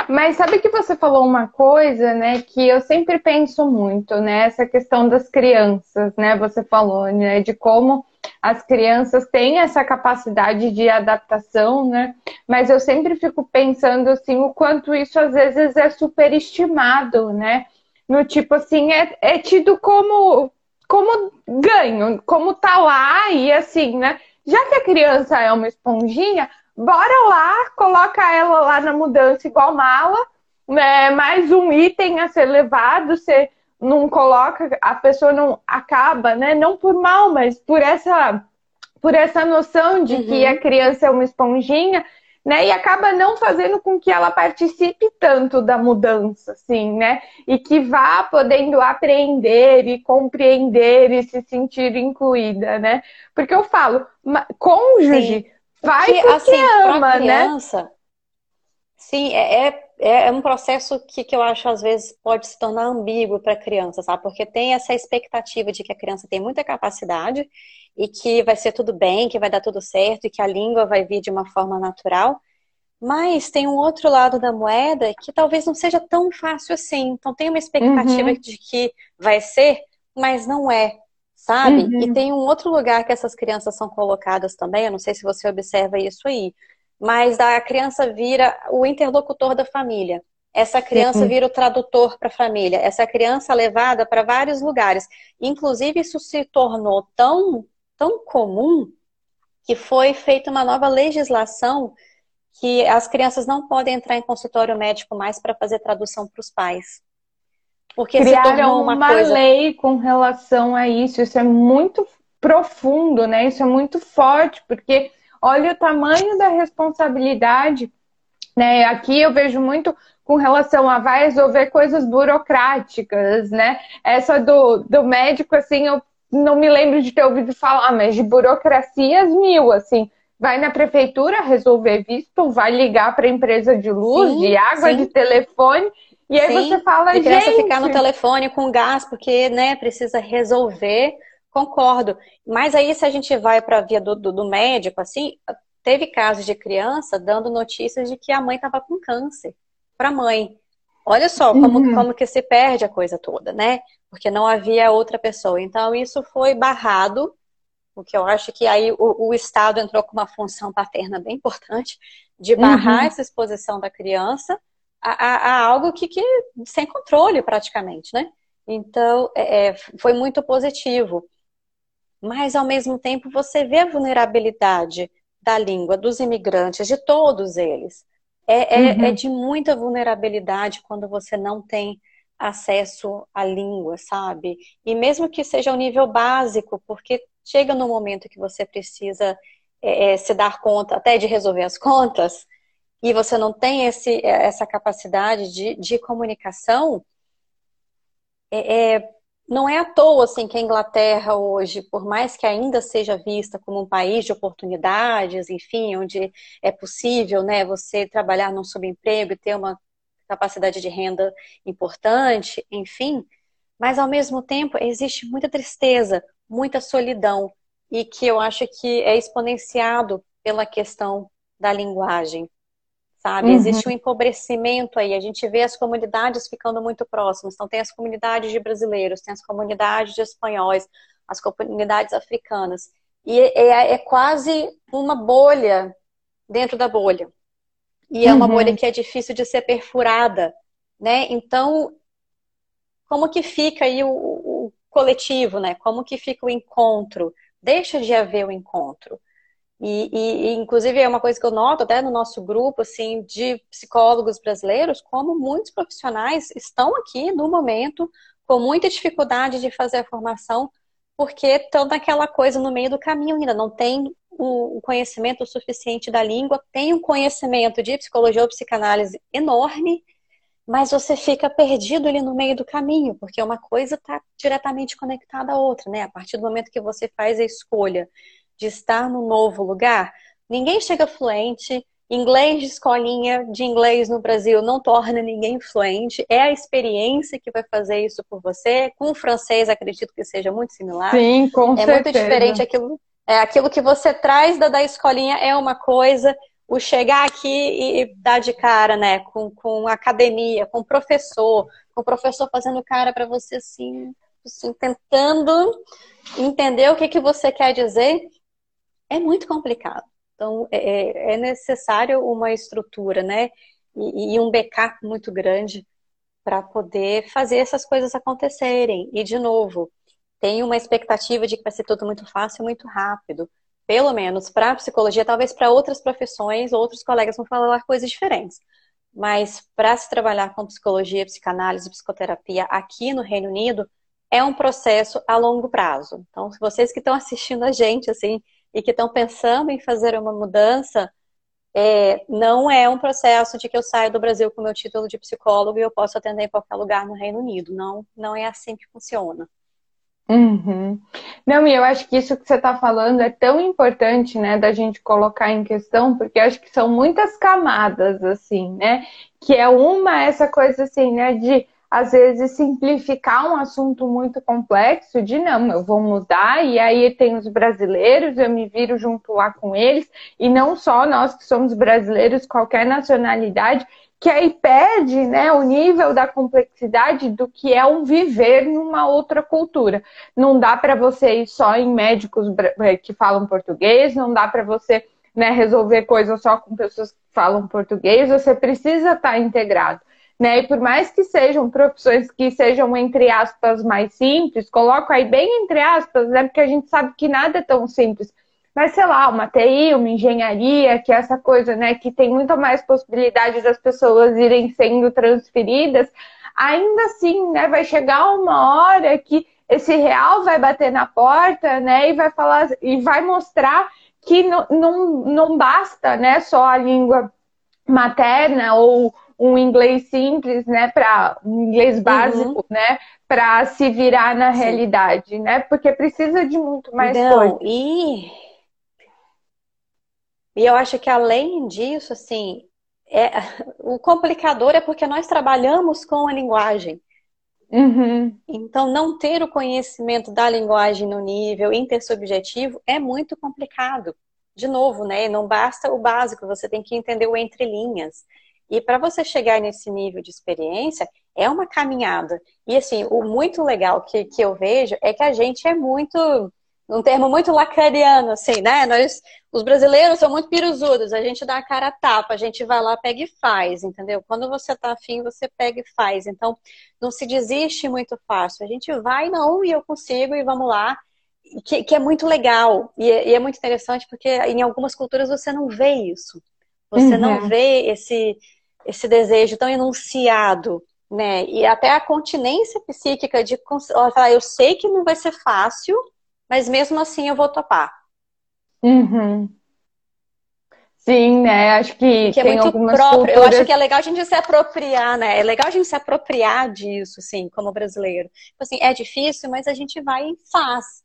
Mas sabe que você falou uma coisa, né, que eu sempre penso muito, né, essa questão das crianças, né, você falou, né, de como as crianças têm essa capacidade de adaptação, né? Mas eu sempre fico pensando assim o quanto isso às vezes é superestimado, né? No tipo assim, é, é tido como como ganho, como tá lá e assim, né? Já que a criança é uma esponjinha, bora lá, coloca ela lá na mudança igual mala, né? Mais um item a ser levado, ser não coloca, a pessoa não acaba, né? Não por mal, mas por essa, por essa noção de uhum. que a criança é uma esponjinha, né? E acaba não fazendo com que ela participe tanto da mudança, assim, né? E que vá podendo aprender e compreender e se sentir incluída, né? Porque eu falo, cônjuge, Sim. vai porque, porque assim, ama, né? criança, né? Sim, é, é é, é um processo que, que eu acho às vezes pode se tornar ambíguo para a criança, sabe? Porque tem essa expectativa de que a criança tem muita capacidade e que vai ser tudo bem, que vai dar tudo certo e que a língua vai vir de uma forma natural. Mas tem um outro lado da moeda que talvez não seja tão fácil assim. Então tem uma expectativa uhum. de que vai ser, mas não é, sabe? Uhum. E tem um outro lugar que essas crianças são colocadas também, eu não sei se você observa isso aí mas a criança vira o interlocutor da família. Essa criança uhum. vira o tradutor para a família. Essa criança é levada para vários lugares. Inclusive, isso se tornou tão, tão comum que foi feita uma nova legislação que as crianças não podem entrar em consultório médico mais para fazer tradução para os pais. Porque Criaram uma, uma coisa... lei com relação a isso. Isso é muito profundo, né? Isso é muito forte, porque Olha o tamanho da responsabilidade. Né? Aqui eu vejo muito com relação a vai resolver coisas burocráticas, né? Essa do, do médico, assim, eu não me lembro de ter ouvido falar, mas de burocracias mil, assim. Vai na prefeitura resolver visto, vai ligar para a empresa de luz, sim, de água, sim. de telefone, E aí Sim, você fala, e criança gente... ficar no telefone com gás, porque, né, precisa resolver. Concordo. Mas aí, se a gente vai para a via do, do, do, médico, assim, teve casos de criança dando notícias de que a mãe estava com câncer para a mãe. Olha só como, uhum. como que se perde a coisa toda, né? Porque não havia outra pessoa. Então, isso foi barrado, o que eu acho que aí o, o Estado entrou com uma função paterna bem importante, de barrar uhum. essa exposição da criança a, a, a algo que, que, sem controle praticamente, né? Então, é, é foi muito positivo mas ao mesmo tempo você vê a vulnerabilidade da língua dos imigrantes, de todos eles. É, é, uhum. é de muita vulnerabilidade quando você não tem acesso à língua, sabe? E mesmo que seja o um nível básico, porque chega no momento que você precisa é, é, se dar conta até de resolver as contas, e você não tem esse, essa capacidade de, de comunicação, é, é, não é à toa assim que a Inglaterra hoje, por mais que ainda seja vista como um país de oportunidades, enfim, onde é possível, né, você trabalhar num subemprego e ter uma capacidade de renda importante, enfim, mas ao mesmo tempo existe muita tristeza, muita solidão e que eu acho que é exponenciado pela questão da linguagem sabe? Uhum. Existe um empobrecimento aí. A gente vê as comunidades ficando muito próximas. Então, tem as comunidades de brasileiros, tem as comunidades de espanhóis, as comunidades africanas. E é, é, é quase uma bolha dentro da bolha. E é uma uhum. bolha que é difícil de ser perfurada, né? Então, como que fica aí o, o coletivo, né? Como que fica o encontro? Deixa de haver o encontro. E, e, inclusive, é uma coisa que eu noto até no nosso grupo, assim, de psicólogos brasileiros, como muitos profissionais estão aqui no momento com muita dificuldade de fazer a formação, porque estão naquela coisa no meio do caminho ainda, não tem o conhecimento suficiente da língua, tem um conhecimento de psicologia ou psicanálise enorme, mas você fica perdido ali no meio do caminho, porque uma coisa está diretamente conectada à outra, né? A partir do momento que você faz a escolha de estar no novo lugar, ninguém chega fluente. Inglês de escolinha de inglês no Brasil não torna ninguém fluente. É a experiência que vai fazer isso por você. Com o francês, acredito que seja muito similar. Sim, com é certeza. É muito diferente aquilo. É, aquilo que você traz da, da escolinha é uma coisa, o chegar aqui e dar de cara, né, com, com academia, com professor, com o professor fazendo cara para você assim, assim, tentando entender o que, que você quer dizer é muito complicado. Então, é, é, é necessário uma estrutura, né? E, e um backup muito grande para poder fazer essas coisas acontecerem. E, de novo, tem uma expectativa de que vai ser tudo muito fácil e muito rápido. Pelo menos para a psicologia, talvez para outras profissões, outros colegas vão falar coisas diferentes. Mas para se trabalhar com psicologia, psicanálise, psicoterapia aqui no Reino Unido, é um processo a longo prazo. Então, se vocês que estão assistindo a gente, assim, e que estão pensando em fazer uma mudança, é, não é um processo de que eu saio do Brasil com meu título de psicólogo e eu posso atender em qualquer lugar no Reino Unido. Não, não é assim que funciona. Uhum. Não, e eu acho que isso que você está falando é tão importante, né, da gente colocar em questão, porque acho que são muitas camadas, assim, né, que é uma essa coisa assim, né, de às vezes, simplificar um assunto muito complexo, de não, eu vou mudar, e aí tem os brasileiros, eu me viro junto lá com eles, e não só nós que somos brasileiros, qualquer nacionalidade, que aí perde né, o nível da complexidade do que é um viver numa outra cultura. Não dá para você ir só em médicos eh, que falam português, não dá para você né, resolver coisas só com pessoas que falam português, você precisa estar tá integrado né? E por mais que sejam profissões que sejam, entre aspas, mais simples, coloco aí bem entre aspas, né? Porque a gente sabe que nada é tão simples. Mas, sei lá, uma TI, uma engenharia, que é essa coisa, né, que tem muito mais possibilidade das pessoas irem sendo transferidas, ainda assim, né, vai chegar uma hora que esse real vai bater na porta, né, e vai falar, e vai mostrar que não, não, não basta, né, só a língua materna ou um inglês simples, né, para um inglês básico, uhum. né, para se virar na Sim. realidade, né? Porque precisa de muito mais Não, coisa. E e eu acho que além disso, assim, é, [LAUGHS] o complicador é porque nós trabalhamos com a linguagem. Uhum. Então, não ter o conhecimento da linguagem no nível intersubjetivo é muito complicado. De novo, né? Não basta o básico, você tem que entender o entre linhas. E para você chegar nesse nível de experiência, é uma caminhada. E assim, o muito legal que, que eu vejo é que a gente é muito num termo muito lacaniano, assim, né? Nós, os brasileiros são muito piruzudos, a gente dá a cara a tapa, a gente vai lá, pega e faz, entendeu? Quando você tá afim, você pega e faz. Então, não se desiste muito fácil. A gente vai, não, e eu consigo, e vamos lá. Que, que é muito legal. E é, e é, muito interessante porque em algumas culturas você não vê isso. Você uhum. não vê esse, esse desejo tão enunciado, né? E até a continência psíquica de falar, eu sei que não vai ser fácil, mas mesmo assim eu vou topar. Uhum. Sim, né? Acho que, que é muito próprio. Culturas... Eu acho que é legal a gente se apropriar, né? É legal a gente se apropriar disso, assim, como brasileiro. Tipo assim, é difícil, mas a gente vai e faz.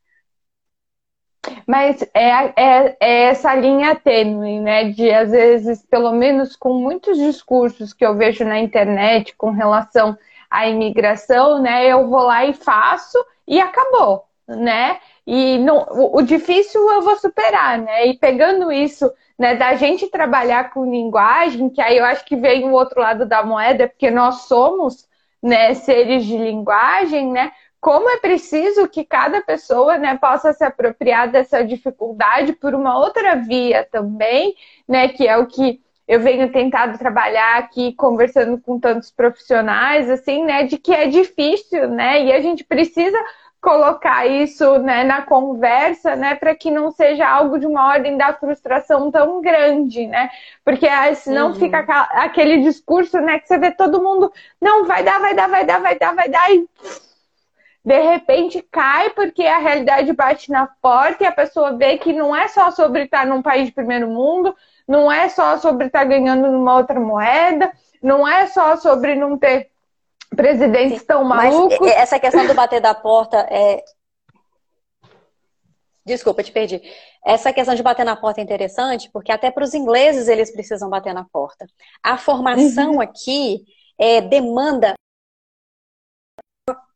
Mas é, é, é, essa linha tênue, né? De, às vezes, pelo menos com muitos discursos que eu vejo na internet com relação à imigração, né? Eu vou lá e faço e acabou, né? E não, o, o difícil eu vou superar, né? E pegando isso, né, da gente trabalhar com linguagem, que aí eu acho que vem o outro lado da moeda, porque nós somos, né, seres de linguagem, né? Como é preciso que cada pessoa, né, possa se apropriar dessa dificuldade por uma outra via também, né, que é o que eu venho tentado trabalhar aqui conversando com tantos profissionais, assim, né, de que é difícil, né, e a gente precisa colocar isso né, na conversa, né, para que não seja algo de uma ordem da frustração tão grande, né? Porque aí, senão uhum. fica aquele discurso, né, que você vê todo mundo, não, vai dar, vai dar, vai dar, vai dar, vai dar, e de repente cai porque a realidade bate na porta e a pessoa vê que não é só sobre estar num país de primeiro mundo, não é só sobre estar ganhando numa outra moeda, não é só sobre não ter presidentes tão malucos. Essa questão do bater da porta é. Desculpa, te perdi. Essa questão de bater na porta é interessante, porque até para os ingleses eles precisam bater na porta. A formação uhum. aqui é, demanda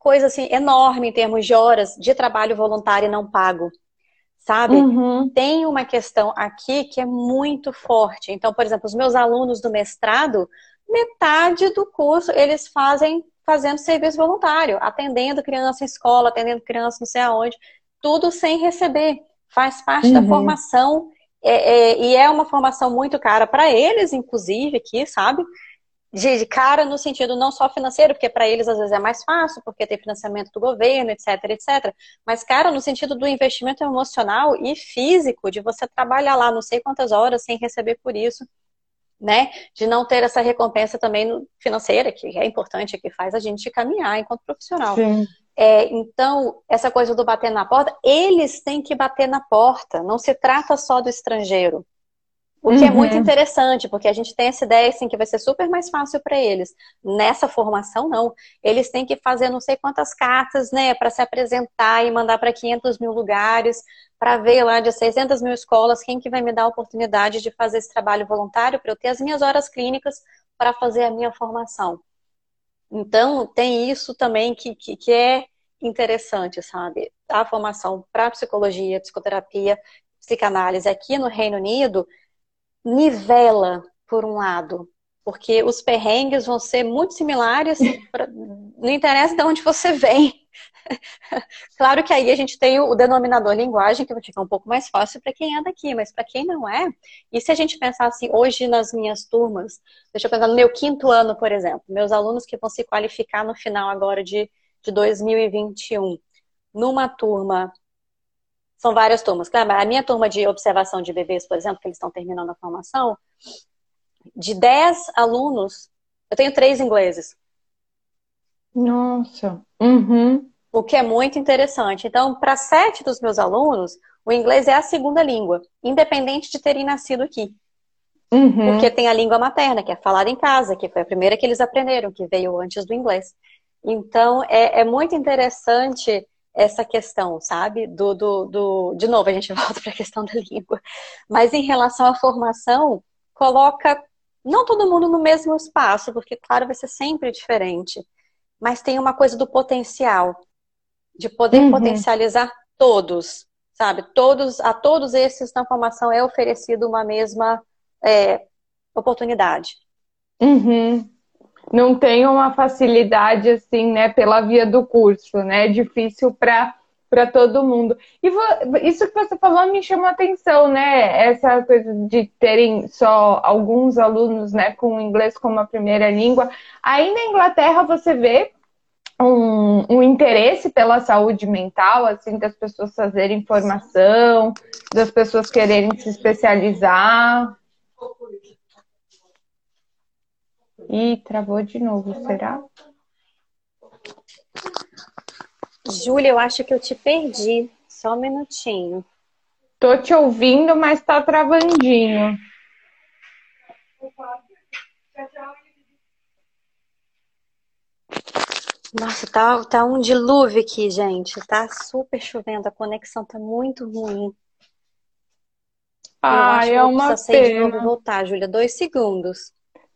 coisa assim enorme em termos de horas de trabalho voluntário não pago. Sabe? Uhum. Tem uma questão aqui que é muito forte. Então, por exemplo, os meus alunos do mestrado metade do curso eles fazem fazendo serviço voluntário, atendendo criança em escola, atendendo criança não sei aonde, tudo sem receber. Faz parte uhum. da formação é, é, e é uma formação muito cara para eles, inclusive, aqui, sabe? De, de, cara no sentido não só financeiro, porque para eles às vezes é mais fácil, porque tem financiamento do governo, etc, etc. Mas cara no sentido do investimento emocional e físico, de você trabalhar lá não sei quantas horas sem receber por isso né? De não ter essa recompensa também financeira, que é importante, que faz a gente caminhar enquanto profissional. É, então, essa coisa do bater na porta, eles têm que bater na porta, não se trata só do estrangeiro. O que uhum. é muito uhum. interessante, porque a gente tem essa ideia assim que vai ser super mais fácil para eles. Nessa formação, não. Eles têm que fazer não sei quantas cartas, né, para se apresentar e mandar para 500 mil lugares, para ver lá de 600 mil escolas quem que vai me dar a oportunidade de fazer esse trabalho voluntário para eu ter as minhas horas clínicas para fazer a minha formação. Então, tem isso também que, que, que é interessante, sabe? A formação para psicologia, psicoterapia, psicanálise aqui no Reino Unido nivela por um lado, porque os perrengues vão ser muito similares, pra... não interessa de onde você vem. [LAUGHS] claro que aí a gente tem o denominador linguagem, que vai ficar um pouco mais fácil para quem é daqui, mas para quem não é, e se a gente pensar assim, hoje nas minhas turmas, deixa eu pensar no meu quinto ano, por exemplo, meus alunos que vão se qualificar no final agora de, de 2021, numa turma são várias turmas. Claro, a minha turma de observação de bebês, por exemplo, que eles estão terminando a formação, de 10 alunos, eu tenho três ingleses. Nossa. Uhum. O que é muito interessante. Então, para sete dos meus alunos, o inglês é a segunda língua, independente de terem nascido aqui. Uhum. Porque tem a língua materna, que é falada em casa, que foi a primeira que eles aprenderam, que veio antes do inglês. Então, é, é muito interessante essa questão, sabe? Do, do, do... De novo, a gente [LAUGHS] volta para a questão da língua. Mas em relação à formação, coloca não todo mundo no mesmo espaço, porque, claro, vai ser sempre diferente, mas tem uma coisa do potencial, de poder uhum. potencializar todos, sabe? Todos, a todos esses na formação é oferecido uma mesma é, oportunidade. Uhum. Não tem uma facilidade assim, né, pela via do curso, né? É difícil para para todo mundo. E isso que você falou me chamou a atenção, né? Essa coisa de terem só alguns alunos, né, com inglês como a primeira língua. Aí na Inglaterra você vê um, um, interesse pela saúde mental, assim, das pessoas fazerem formação, das pessoas quererem se especializar. E travou de novo, será? Júlia, eu acho que eu te perdi. Só um minutinho. Tô te ouvindo, mas tá travandinho. Nossa, tá, tá um dilúvio aqui, gente. Tá super chovendo, a conexão tá muito ruim. Ah, é uma pena. de novo voltar, Júlia. Dois segundos.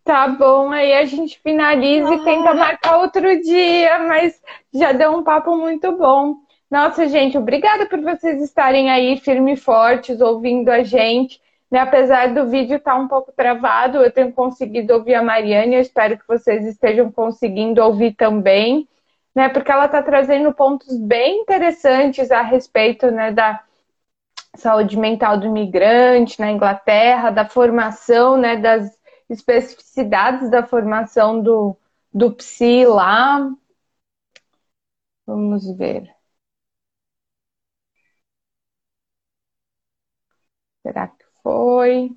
Tá bom, aí a gente finaliza ah. e tenta marcar outro dia, mas já deu um papo muito bom. Nossa, gente, obrigada por vocês estarem aí firme e fortes, ouvindo a gente. Né? Apesar do vídeo estar tá um pouco travado, eu tenho conseguido ouvir a Mariane, eu espero que vocês estejam conseguindo ouvir também, né? Porque ela está trazendo pontos bem interessantes a respeito né, da saúde mental do imigrante na Inglaterra, da formação né, das especificidades da formação do, do PSI lá. Vamos ver. Será que foi?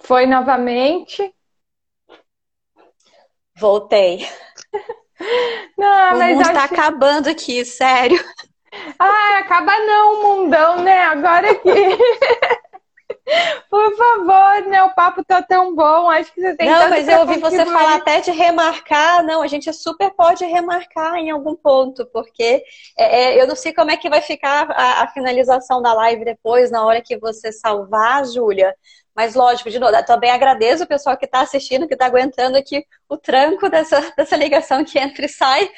Foi novamente? Voltei. [LAUGHS] Não, o mas mundo está acabando aqui, sério. Ah, acaba não, mundão, né? Agora que [LAUGHS] Por favor, né? O papo tá tão bom. Acho que você tem Não, mas eu ouvi você falar até de remarcar. Não, a gente super pode remarcar em algum ponto, porque é, é, eu não sei como é que vai ficar a, a, finalização da live depois, na hora que você salvar, Júlia. Mas lógico, de novo, também agradeço o pessoal que está assistindo, que está aguentando aqui o tranco dessa, [LAUGHS] dessa ligação que entra e sai.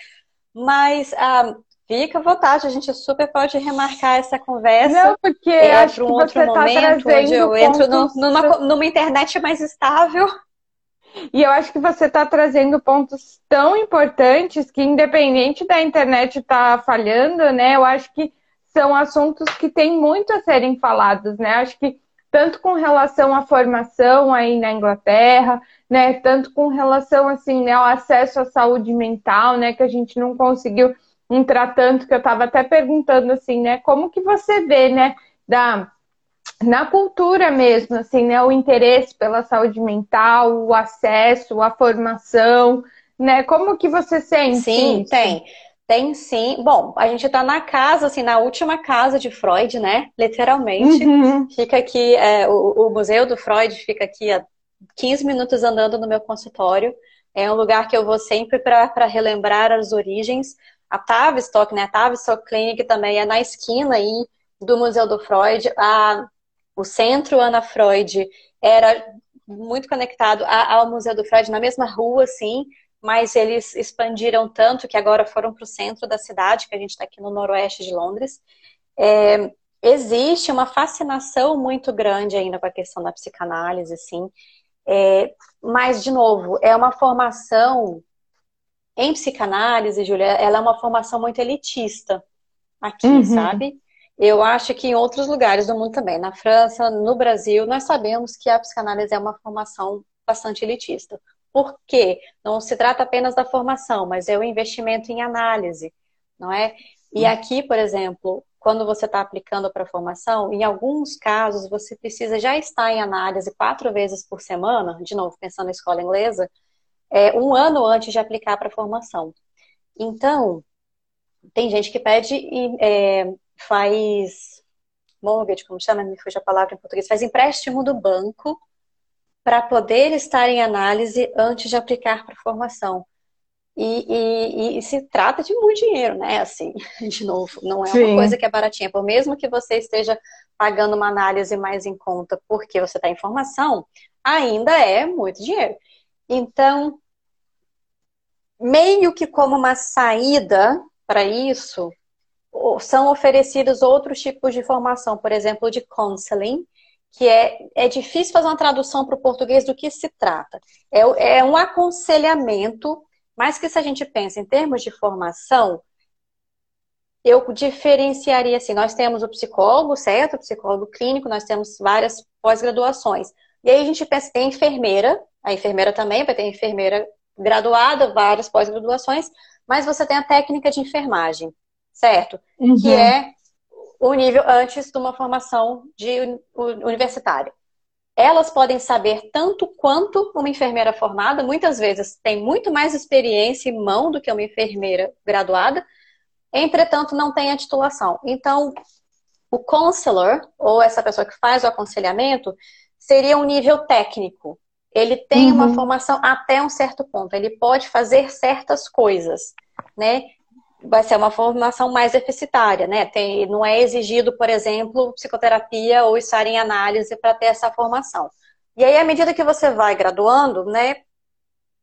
Mas ah, Fica à vontade, a gente super pode remarcar essa conversa. Não, porque é, acho um outro você tá momento onde eu entro no, numa, numa internet mais estável. E eu acho que você está trazendo pontos tão importantes que, independente da internet estar tá falhando, né? Eu acho que são assuntos que têm muito a serem falados, né? Acho que tanto com relação à formação aí na Inglaterra, né? Tanto com relação assim, né, ao acesso à saúde mental, né? Que a gente não conseguiu entrar tanto que eu estava até perguntando assim, né? Como que você vê, né? Da, na cultura mesmo, assim, né? O interesse pela saúde mental, o acesso, a formação, né? Como que você sente? Sim, isso? tem. Tem sim. Bom, a gente está na casa, assim, na última casa de Freud, né? Literalmente. Uhum. Fica aqui, é, o, o Museu do Freud fica aqui a 15 minutos andando no meu consultório. É um lugar que eu vou sempre para relembrar as origens, a Tavistock, né? A Tavistock Clinic também é na esquina aí do Museu do Freud. A, o Centro Ana Freud era muito conectado ao Museu do Freud, na mesma rua, sim, mas eles expandiram tanto que agora foram para o centro da cidade, que a gente está aqui no noroeste de Londres. É, existe uma fascinação muito grande ainda com a questão da psicanálise, sim. É, mas, de novo, é uma formação em psicanálise, Júlia, ela é uma formação muito elitista aqui, uhum. sabe? Eu acho que em outros lugares do mundo também, na França, no Brasil, nós sabemos que a psicanálise é uma formação bastante elitista. Por quê? Não se trata apenas da formação, mas é o investimento em análise, não é? E uhum. aqui, por exemplo, quando você está aplicando para formação, em alguns casos você precisa já estar em análise quatro vezes por semana, de novo, pensando na escola inglesa, é, um ano antes de aplicar para a formação. Então, tem gente que pede e é, faz mortgage, como chama, me fugiu a palavra em português, faz empréstimo do banco para poder estar em análise antes de aplicar para a formação. E, e, e, se trata de muito dinheiro, né? Assim, [LAUGHS] de novo, não é Sim. uma coisa que é baratinha. Por mesmo que você esteja pagando uma análise mais em conta porque você está em formação, ainda é muito dinheiro. Então, meio que como uma saída para isso, são oferecidos outros tipos de formação, por exemplo, de counseling, que é, é difícil fazer uma tradução para o português do que se trata. É, é um aconselhamento, mas que se a gente pensa em termos de formação, eu diferenciaria assim, nós temos o psicólogo, certo? O psicólogo clínico, nós temos várias pós-graduações. E aí a gente pensa, tem enfermeira, a enfermeira também vai ter enfermeira graduada, várias pós-graduações, mas você tem a técnica de enfermagem, certo? Uhum. Que é o nível antes de uma formação de universitária. Elas podem saber tanto quanto uma enfermeira formada, muitas vezes tem muito mais experiência em mão do que uma enfermeira graduada, entretanto não tem a titulação. Então, o counselor, ou essa pessoa que faz o aconselhamento, seria um nível técnico. Ele tem uhum. uma formação até um certo ponto, ele pode fazer certas coisas, né? vai ser uma formação mais deficitária, né? Tem, não é exigido, por exemplo, psicoterapia ou estar em análise para ter essa formação. E aí, à medida que você vai graduando, né,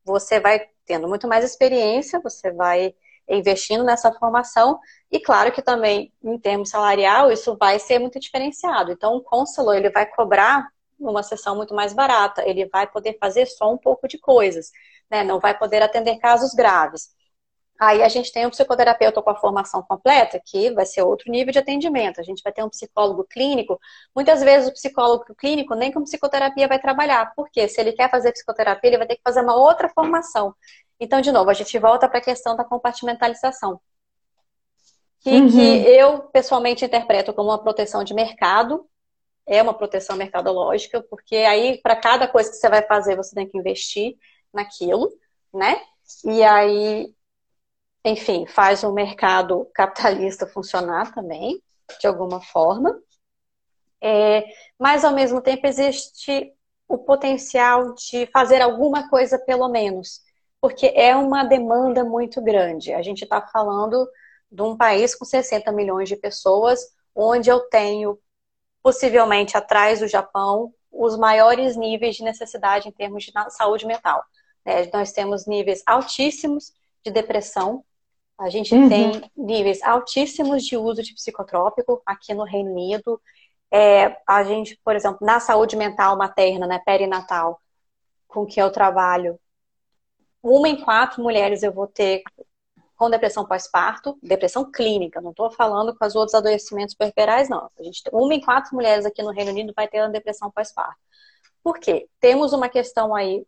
você vai tendo muito mais experiência, você vai investindo nessa formação e claro que também em termos salarial isso vai ser muito diferenciado. Então, o consulor ele vai cobrar uma sessão muito mais barata, ele vai poder fazer só um pouco de coisas, né? Não vai poder atender casos graves. Aí a gente tem um psicoterapeuta com a formação completa, que vai ser outro nível de atendimento. A gente vai ter um psicólogo clínico. Muitas vezes o psicólogo clínico nem com psicoterapia vai trabalhar. Porque se ele quer fazer psicoterapia, ele vai ter que fazer uma outra formação. Então, de novo, a gente volta para a questão da compartimentalização. Que, uhum. que eu pessoalmente interpreto como uma proteção de mercado. É uma proteção mercadológica, porque aí, para cada coisa que você vai fazer, você tem que investir naquilo, né? E aí enfim, faz o mercado [LAUGHS] capitalista funcionar também, de alguma forma. É, mas, ao mesmo tempo, existe o potencial de fazer alguma coisa, pelo menos, porque é uma demanda muito grande. A gente está falando de um país com 60 milhões de pessoas, onde eu tenho, possivelmente atrás do Japão, os maiores níveis de necessidade em termos de saúde mental. É, nós temos níveis altíssimos de depressão, a gente uhum. tem níveis altíssimos de uso de psicotrópico aqui no Reino Unido. É, a gente, por exemplo, na saúde mental materna, né, perinatal, com que eu trabalho, uma em quatro mulheres eu vou ter com depressão pós-parto, depressão clínica, não estou falando com os outros adoecimentos perperais, não. A gente, uma em quatro mulheres aqui no Reino Unido vai ter uma depressão pós-parto. Por quê? Temos uma questão aí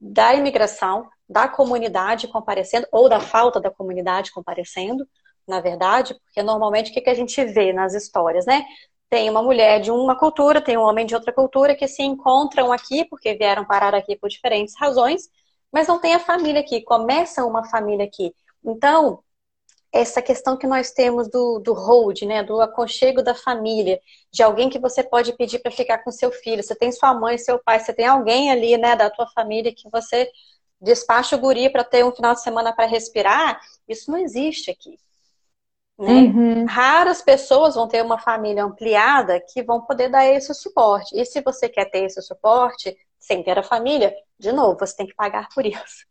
da imigração, da comunidade comparecendo, ou da falta da comunidade comparecendo, na verdade, porque normalmente o que, que a gente vê nas histórias, né? Tem uma mulher de uma cultura, tem um homem de outra cultura que se encontram aqui, porque vieram parar aqui por diferentes razões, mas não tem a família aqui, começa uma família aqui. Então, essa questão que nós temos do, do hold, né, do aconchego da família, de alguém que você pode pedir para ficar com seu filho. Você tem sua mãe, seu pai, você tem alguém ali, né, da tua família que você despacha o guri para ter um final de semana para respirar. Isso não existe aqui. Né? Uhum. Raras pessoas vão ter uma família ampliada que vão poder dar esse suporte. E se você quer ter esse suporte sem ter a família, de novo, você tem que pagar por isso,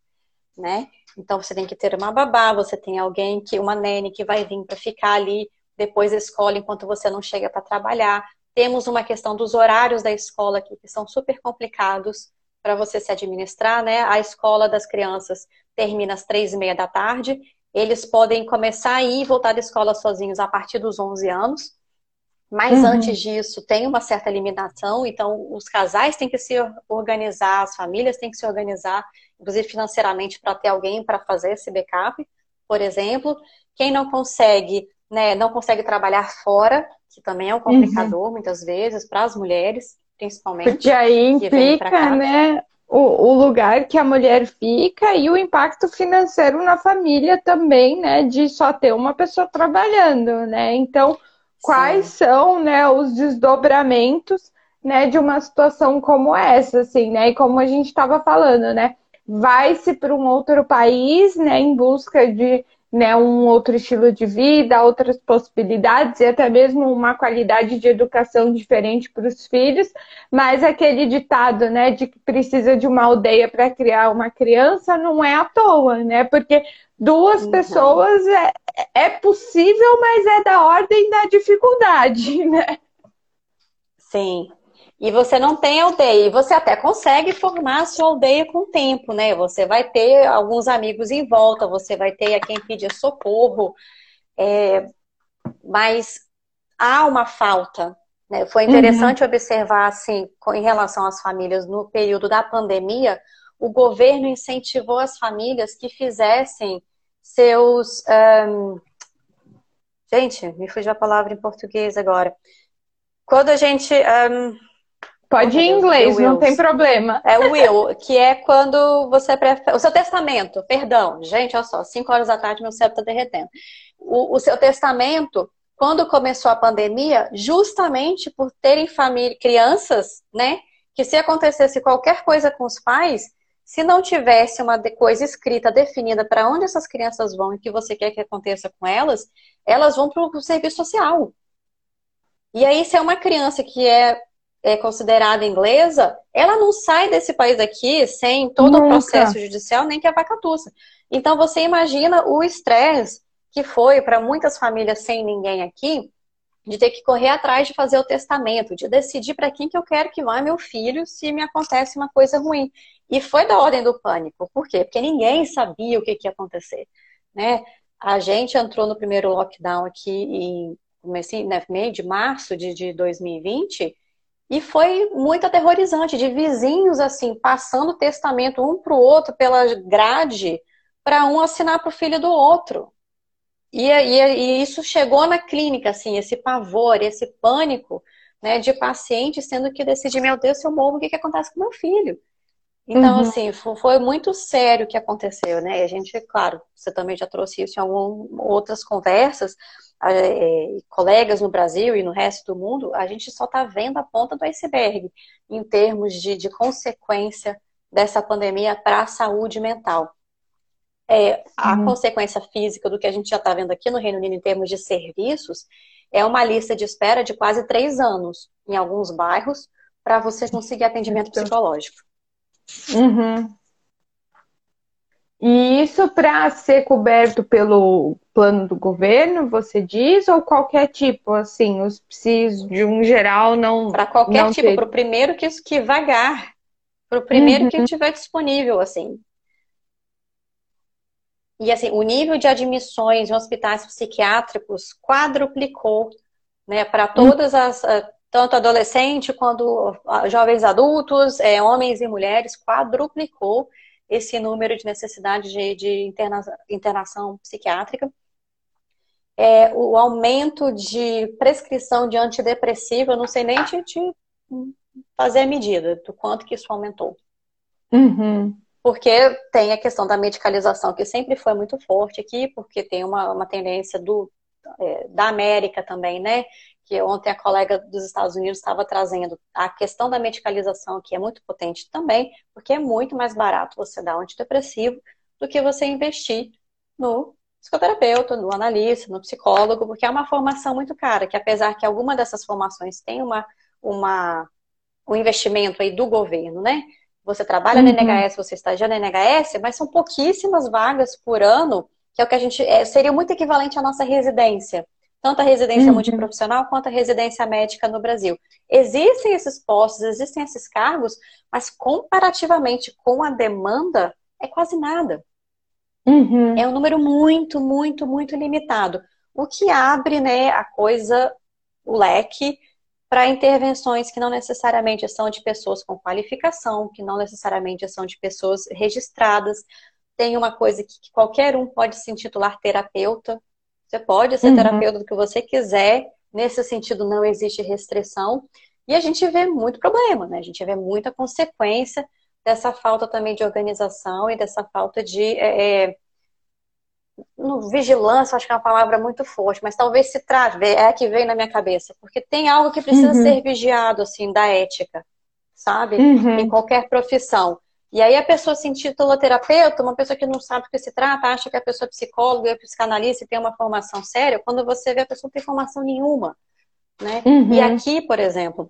né? Então você tem que ter uma babá, você tem alguém que uma nene que vai vir para ficar ali depois da escola enquanto você não chega para trabalhar. Temos uma questão dos horários da escola aqui que são super complicados para você se administrar, né? A escola das crianças termina às três e meia da tarde. Eles podem começar a ir e voltar da escola sozinhos a partir dos 11 anos. Mas uhum. antes disso, tem uma certa limitação, então os casais têm que se organizar, as famílias têm que se organizar, inclusive financeiramente, para ter alguém para fazer esse backup, por exemplo. Quem não consegue, né, não consegue trabalhar fora, que também é um complicador, uhum. muitas vezes, para as mulheres, principalmente. Porque aí implica, né, o, o, lugar que a mulher fica e o impacto financeiro na família também, né, de só ter uma pessoa trabalhando, né? Então quais Sim. são, né, os desdobramentos, né, de uma situação como essa, assim, né? E como a gente estava falando, né? Vai-se para um outro país, né, em busca de, né, um outro estilo de vida, outras possibilidades e até mesmo uma qualidade de educação diferente para os filhos, mas aquele ditado, né, de que precisa de uma aldeia para criar uma criança não é à toa, né? Porque duas uhum. pessoas é, é possível, mas é da ordem da dificuldade, [LAUGHS] né? Sim, e você não tem aldeia. E você até consegue formar a sua aldeia com o tempo, né? Você vai ter alguns amigos em volta, você vai ter a quem pedir socorro. É... Mas há uma falta. Né? Foi interessante uhum. observar, assim, em relação às famílias, no período da pandemia, o governo incentivou as famílias que fizessem seus. Um... Gente, me fugiu a palavra em português agora. Quando a gente. Um Pode ir em inglês, não tem problema. É o will, que é quando você prefere. O seu testamento, perdão, gente, olha só, 5 horas da tarde meu cérebro está derretendo. O, o, seu testamento, quando começou a pandemia, justamente por terem família, crianças, né? Que se acontecesse qualquer coisa com os pais, se não tivesse uma coisa escrita, definida para onde essas crianças vão e que você quer que aconteça com elas, elas vão para o serviço social. E aí, se é uma criança que é é considerada inglesa, ela não sai desse país aqui sem todo Nunca. o processo judicial, nem que a vacatuça. Então você imagina o estresse que foi para muitas famílias sem ninguém aqui, de ter que correr atrás de fazer o testamento, de decidir para quem que eu quero que vá meu filho se me acontece uma coisa ruim. E foi da ordem do pânico. Por quê? Porque ninguém sabia o que, que ia acontecer. Né? A gente entrou no primeiro lockdown aqui em né, meio de março de, de 2020 e foi muito aterrorizante, de vizinhos assim, passando testamento um para o outro pela grade, para um assinar para o filho do outro. E, e, e, isso chegou na clínica, assim, esse pavor, esse pânico né, de paciente sendo que decidir, meu Deus, se eu morro, o que, que acontece com meu filho? Então, uhum. assim, foi muito sério o que aconteceu, né? E a gente, claro, você também já trouxe isso em algumas outras conversas, é, colegas no Brasil e no resto do mundo, a gente só está vendo a ponta do iceberg em termos de, de consequência dessa pandemia para a saúde mental. É, a uhum. consequência física do que a gente já está vendo aqui no Reino Unido em termos de serviços é uma lista de espera de quase três anos em alguns bairros para você conseguir atendimento psicológico. Uhum. E isso para ser coberto pelo plano do governo, você diz, ou qualquer tipo, assim, os psis de um geral não. Para qualquer não tipo, para o primeiro que, que vagar, para o primeiro uhum. que estiver disponível, assim. E assim, o nível de admissões em hospitais psiquiátricos quadruplicou, né, para todas as, eh, tanto adolescente quanto ah, jovens adultos, é, homens e mulheres, quadruplicou esse número de necessidade de, de interna, internação psiquiátrica. É, o aumento de prescrição de antidepressivo, eu não sei nem te, te fazer a medida do quanto que isso aumentou. Uhum. Porque tem a questão da medicalização, que sempre foi muito forte aqui, porque tem uma, uma tendência do, é, da América também, né? Que ontem a colega dos Estados Unidos estava trazendo a questão da medicalização, que é muito potente também, porque é muito mais barato você dar um antidepressivo do que você investir no psicoterapeuta, no analista, no psicólogo, porque é uma formação muito cara, que apesar que alguma dessas formações tem uma, uma, um investimento aí do governo, né? Você trabalha uhum. na NHS, você estagia na NHS, mas são pouquíssimas vagas por ano, que é o que a gente. É, seria muito equivalente à nossa residência tanto a residência uhum. multiprofissional quanto a residência médica no Brasil. Existem esses postos, existem esses cargos, mas comparativamente com a demanda, é quase nada. Uhum. É um número muito, muito, muito limitado. O que abre né, a coisa, o leque, para intervenções que não necessariamente são de pessoas com qualificação, que não necessariamente são de pessoas registradas. Tem uma coisa que, que qualquer um pode se intitular terapeuta, você pode ser uhum. terapeuta do que você quiser, nesse sentido não existe restrição. E a gente vê muito problema, né? A gente vê muita consequência dessa falta também de organização e dessa falta de. É, é no, vigilância, acho que é uma palavra muito forte, mas talvez se trate, é a que veio na minha cabeça, porque tem algo que precisa uhum. ser vigiado, assim, da ética, sabe? Uhum. Em qualquer profissão. E aí a pessoa se intitula terapeuta, uma pessoa que não sabe do que se trata, acha que a pessoa é psicóloga, é psicanalista e tem uma formação séria, quando você vê a pessoa não tem formação nenhuma. Né? Uhum. E aqui, por exemplo,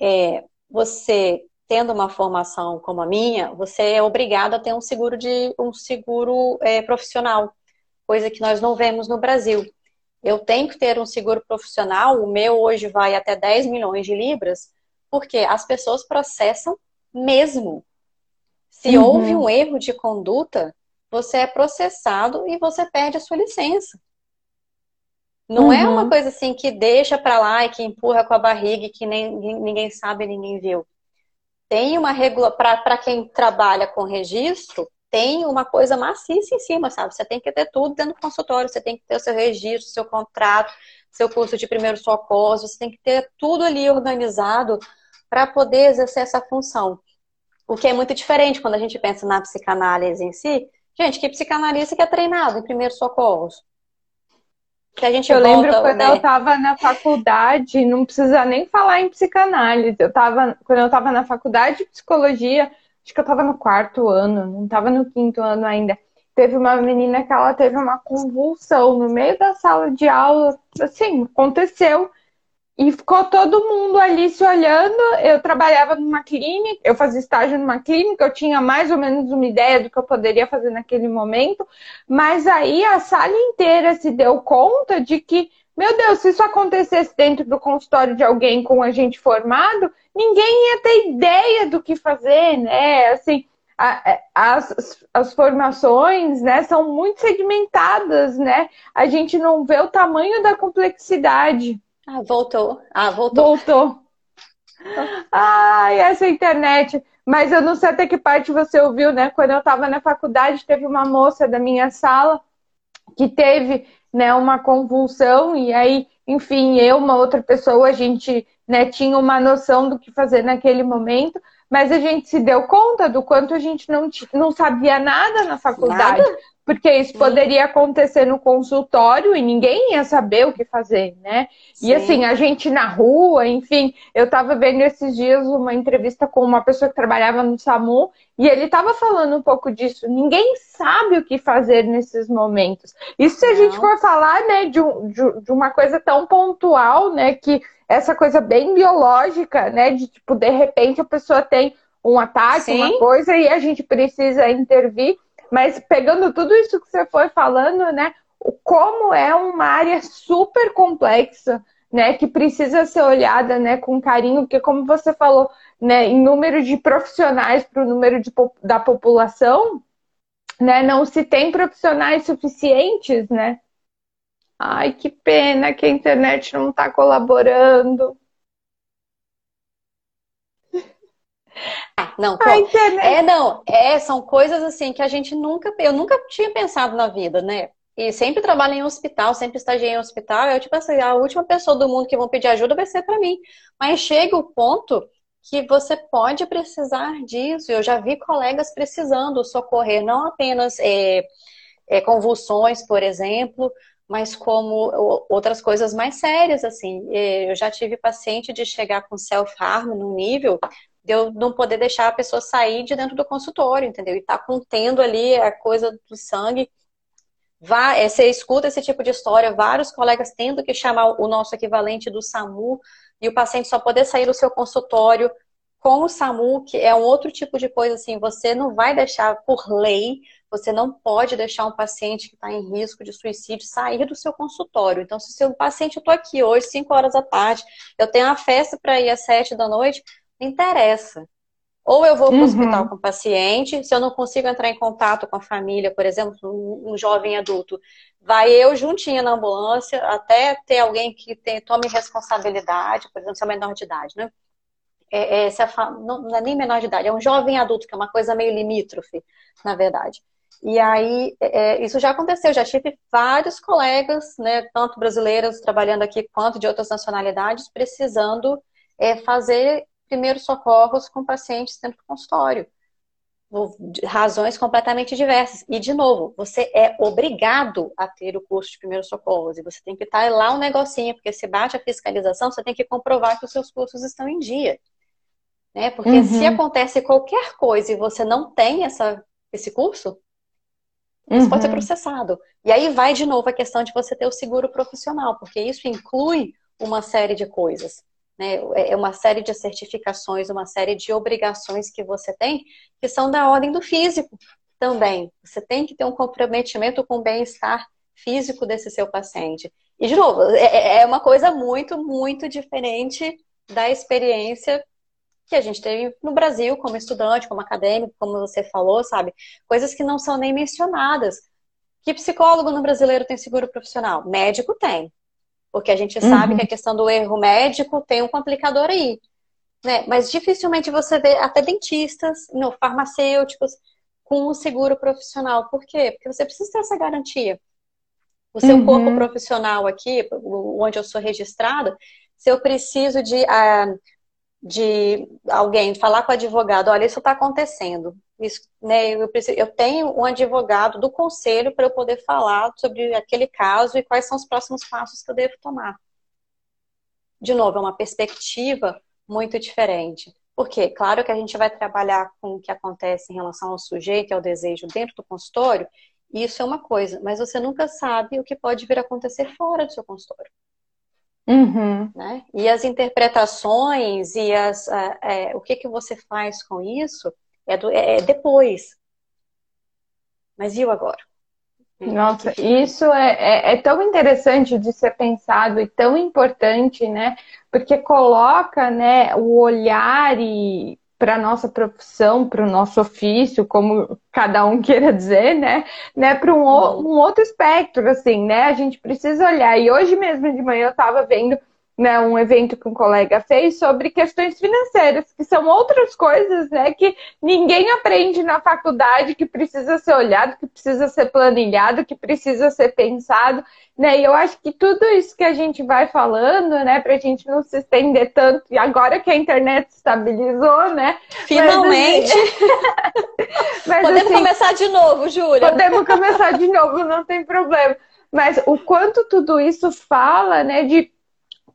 é, você tendo uma formação como a minha, você é obrigado a ter um seguro de um seguro é, profissional, coisa que nós não vemos no Brasil. Eu tenho que ter um seguro profissional, o meu hoje vai até 10 milhões de libras, porque as pessoas processam mesmo. Se uhum. houve um erro de conduta, você é processado e você perde a sua licença. Não uhum. é uma uhum. coisa assim que deixa para lá e que empurra com a barriga e que nem, ninguém sabe, ninguém viu. Tem uma regula para quem trabalha com registro, tem uma coisa maciça em cima, sabe? Você tem que ter tudo dentro do consultório, você tem que ter o seu registro, seu contrato, seu curso de primeiros socorros, você tem que ter tudo ali organizado para poder exercer essa função. O que é muito diferente quando a gente pensa na psicanálise em si. Gente, que psicanalista que é treinado em primeiros socorros? Que a gente eu volta, lembro quando né? eu estava na faculdade, não precisa nem falar em psicanálise. Eu tava, quando eu estava na faculdade de psicologia, acho que eu estava no quarto ano, não estava no quinto ano ainda. Teve uma menina que ela teve uma convulsão no meio da sala de aula, assim, aconteceu. E ficou todo mundo ali se olhando. Eu trabalhava numa clínica, eu fazia estágio numa clínica, eu tinha mais ou menos uma ideia do que eu poderia fazer naquele momento. Mas aí a sala inteira se deu conta de que, meu Deus, se isso acontecesse dentro do consultório de alguém com a gente formado, ninguém ia ter ideia do que fazer, né? Assim, é, as, as formações né, são muito segmentadas, né? A gente não vê o tamanho da complexidade. Ah, voltou. Ah, voltou. Voltou. [LAUGHS] Ai, essa internet. Mas eu não sei até que parte você ouviu, né? Quando eu estava na faculdade, teve uma moça da minha sala que teve né, uma convulsão, e aí, enfim, eu, uma outra pessoa, a gente né, tinha uma noção do que fazer naquele momento, mas a gente se deu conta do quanto a gente não, não sabia nada na faculdade. Nada? porque isso poderia acontecer no consultório e ninguém ia saber o que fazer, né? Sim. E assim, a gente na rua, enfim, eu estava vendo esses dias uma entrevista com uma pessoa que trabalhava no SAMU e ele estava falando um pouco disso. Ninguém sabe o que fazer nesses momentos. Isso se a gente for falar, né, de, de, de uma coisa tão pontual, né, que essa coisa bem biológica, né, de tipo, de repente a pessoa tem um ataque, Sim. uma coisa, e a gente precisa intervir. Mas pegando tudo isso que você foi falando, né? Como é uma área super complexa, né? Que precisa ser olhada, né? Com carinho, porque como você falou, né? Em número de profissionais para o número de, da população, né? Não se tem profissionais suficientes, né? Ai, que pena que a internet não está colaborando. Ah, não, a internet. é não, é, são coisas assim que a gente nunca, eu nunca tinha pensado na vida, né? E sempre trabalho em hospital, sempre estagiei em hospital, eu tipo assim, a última pessoa do mundo que vão pedir ajuda vai ser para mim. Mas chega o ponto que você pode precisar disso. Eu já vi colegas precisando socorrer não apenas é, é, convulsões, por exemplo, mas como outras coisas mais sérias, assim. Eu já tive paciente de chegar com self-harm num nível de eu não poder deixar a pessoa sair de dentro do consultório, entendeu? E tá contendo ali a coisa do sangue. Vá, é, você escuta esse tipo de história, vários colegas tendo que chamar o nosso equivalente do SAMU e o paciente só poder sair do seu consultório com o SAMU, que é um outro tipo de coisa assim, você não vai deixar por lei, você não pode deixar um paciente que está em risco de suicídio sair do seu consultório. Então, se o seu paciente, eu estou aqui hoje, 5 horas da tarde, eu tenho uma festa para ir às 7 da noite, interessa. Ou eu vou para o uhum. hospital com o paciente, se eu não consigo entrar em contato com a família, por exemplo, um, um jovem adulto, vai eu juntinha na ambulância até ter alguém que tem, tome responsabilidade, por exemplo, se é menor de idade, né? É, é, se a, não, não é nem menor de idade, é um jovem adulto, que é uma coisa meio limítrofe, na verdade. E aí, é, isso já aconteceu, já tive vários colegas, né, tanto brasileiros trabalhando aqui quanto de outras nacionalidades, precisando é, fazer primeiros socorros com pacientes dentro do consultório. Razões completamente diversas. E, de novo, você é obrigado a ter o curso de primeiros socorros. E você tem que estar lá um negocinho, porque se bate a fiscalização, você tem que comprovar que os seus cursos estão em dia. Né? Porque uhum. se acontece qualquer coisa e você não tem essa, esse curso, você uhum. pode ser uhum. processado. E aí vai de novo a questão de você ter o seguro profissional, porque isso inclui uma série de coisas. Né? É uma série de certificações, uma série de obrigações que você tem, que são da ordem do físico também. Você tem que ter um comprometimento com o bem-estar físico desse seu paciente. E, de novo, é, é, é uma coisa muito, muito diferente da experiência que a gente teve no Brasil, como estudante, como acadêmico, como você falou, sabe? Coisas que não são nem mencionadas. Que psicólogo no brasileiro tem seguro profissional? Médico tem. Porque a gente uhum. sabe que a questão do erro médico tem um complicador aí. Né? Mas dificilmente você vê até dentistas, não, farmacêuticos, com o seguro profissional. Por quê? Porque você precisa ter essa garantia. O seu uhum. corpo profissional aqui, onde eu sou registrada, se eu preciso de, uh, de alguém falar com o advogado, olha, isso está acontecendo. Isso, né, eu, preciso, eu tenho um advogado do conselho para eu poder falar sobre aquele caso e quais são os próximos passos que eu devo tomar. De novo, é uma perspectiva muito diferente. Porque, claro que a gente vai trabalhar com o que acontece em relação ao sujeito e ao desejo dentro do consultório, isso é uma coisa, mas você nunca sabe o que pode vir a acontecer fora do seu consultório. Uhum. Né? E as interpretações e as, é, o que, que você faz com isso é, do, é, é depois. Mas e o agora? Nossa, isso é, é, é, tão interessante de ser pensado e tão importante, né? Porque coloca né, o olhar e para a nossa profissão, para o nosso ofício, como cada um [LAUGHS] queira dizer, né? né para um, um, outro espectro, assim, né? A gente precisa olhar. E hoje mesmo de manhã eu estava vendo né, um evento que um colega fez sobre questões financeiras, que são outras coisas né, que ninguém aprende na faculdade, que precisa ser olhado, que precisa ser planilhado, que precisa ser pensado. Né? E eu acho que tudo isso que a gente vai falando, né, para a gente não se estender tanto, e agora que a internet estabilizou, né? Finalmente! [LAUGHS] Mas, podemos assim, começar de novo, Júlia. Podemos começar de novo, não tem problema. Mas o quanto tudo isso fala, né, de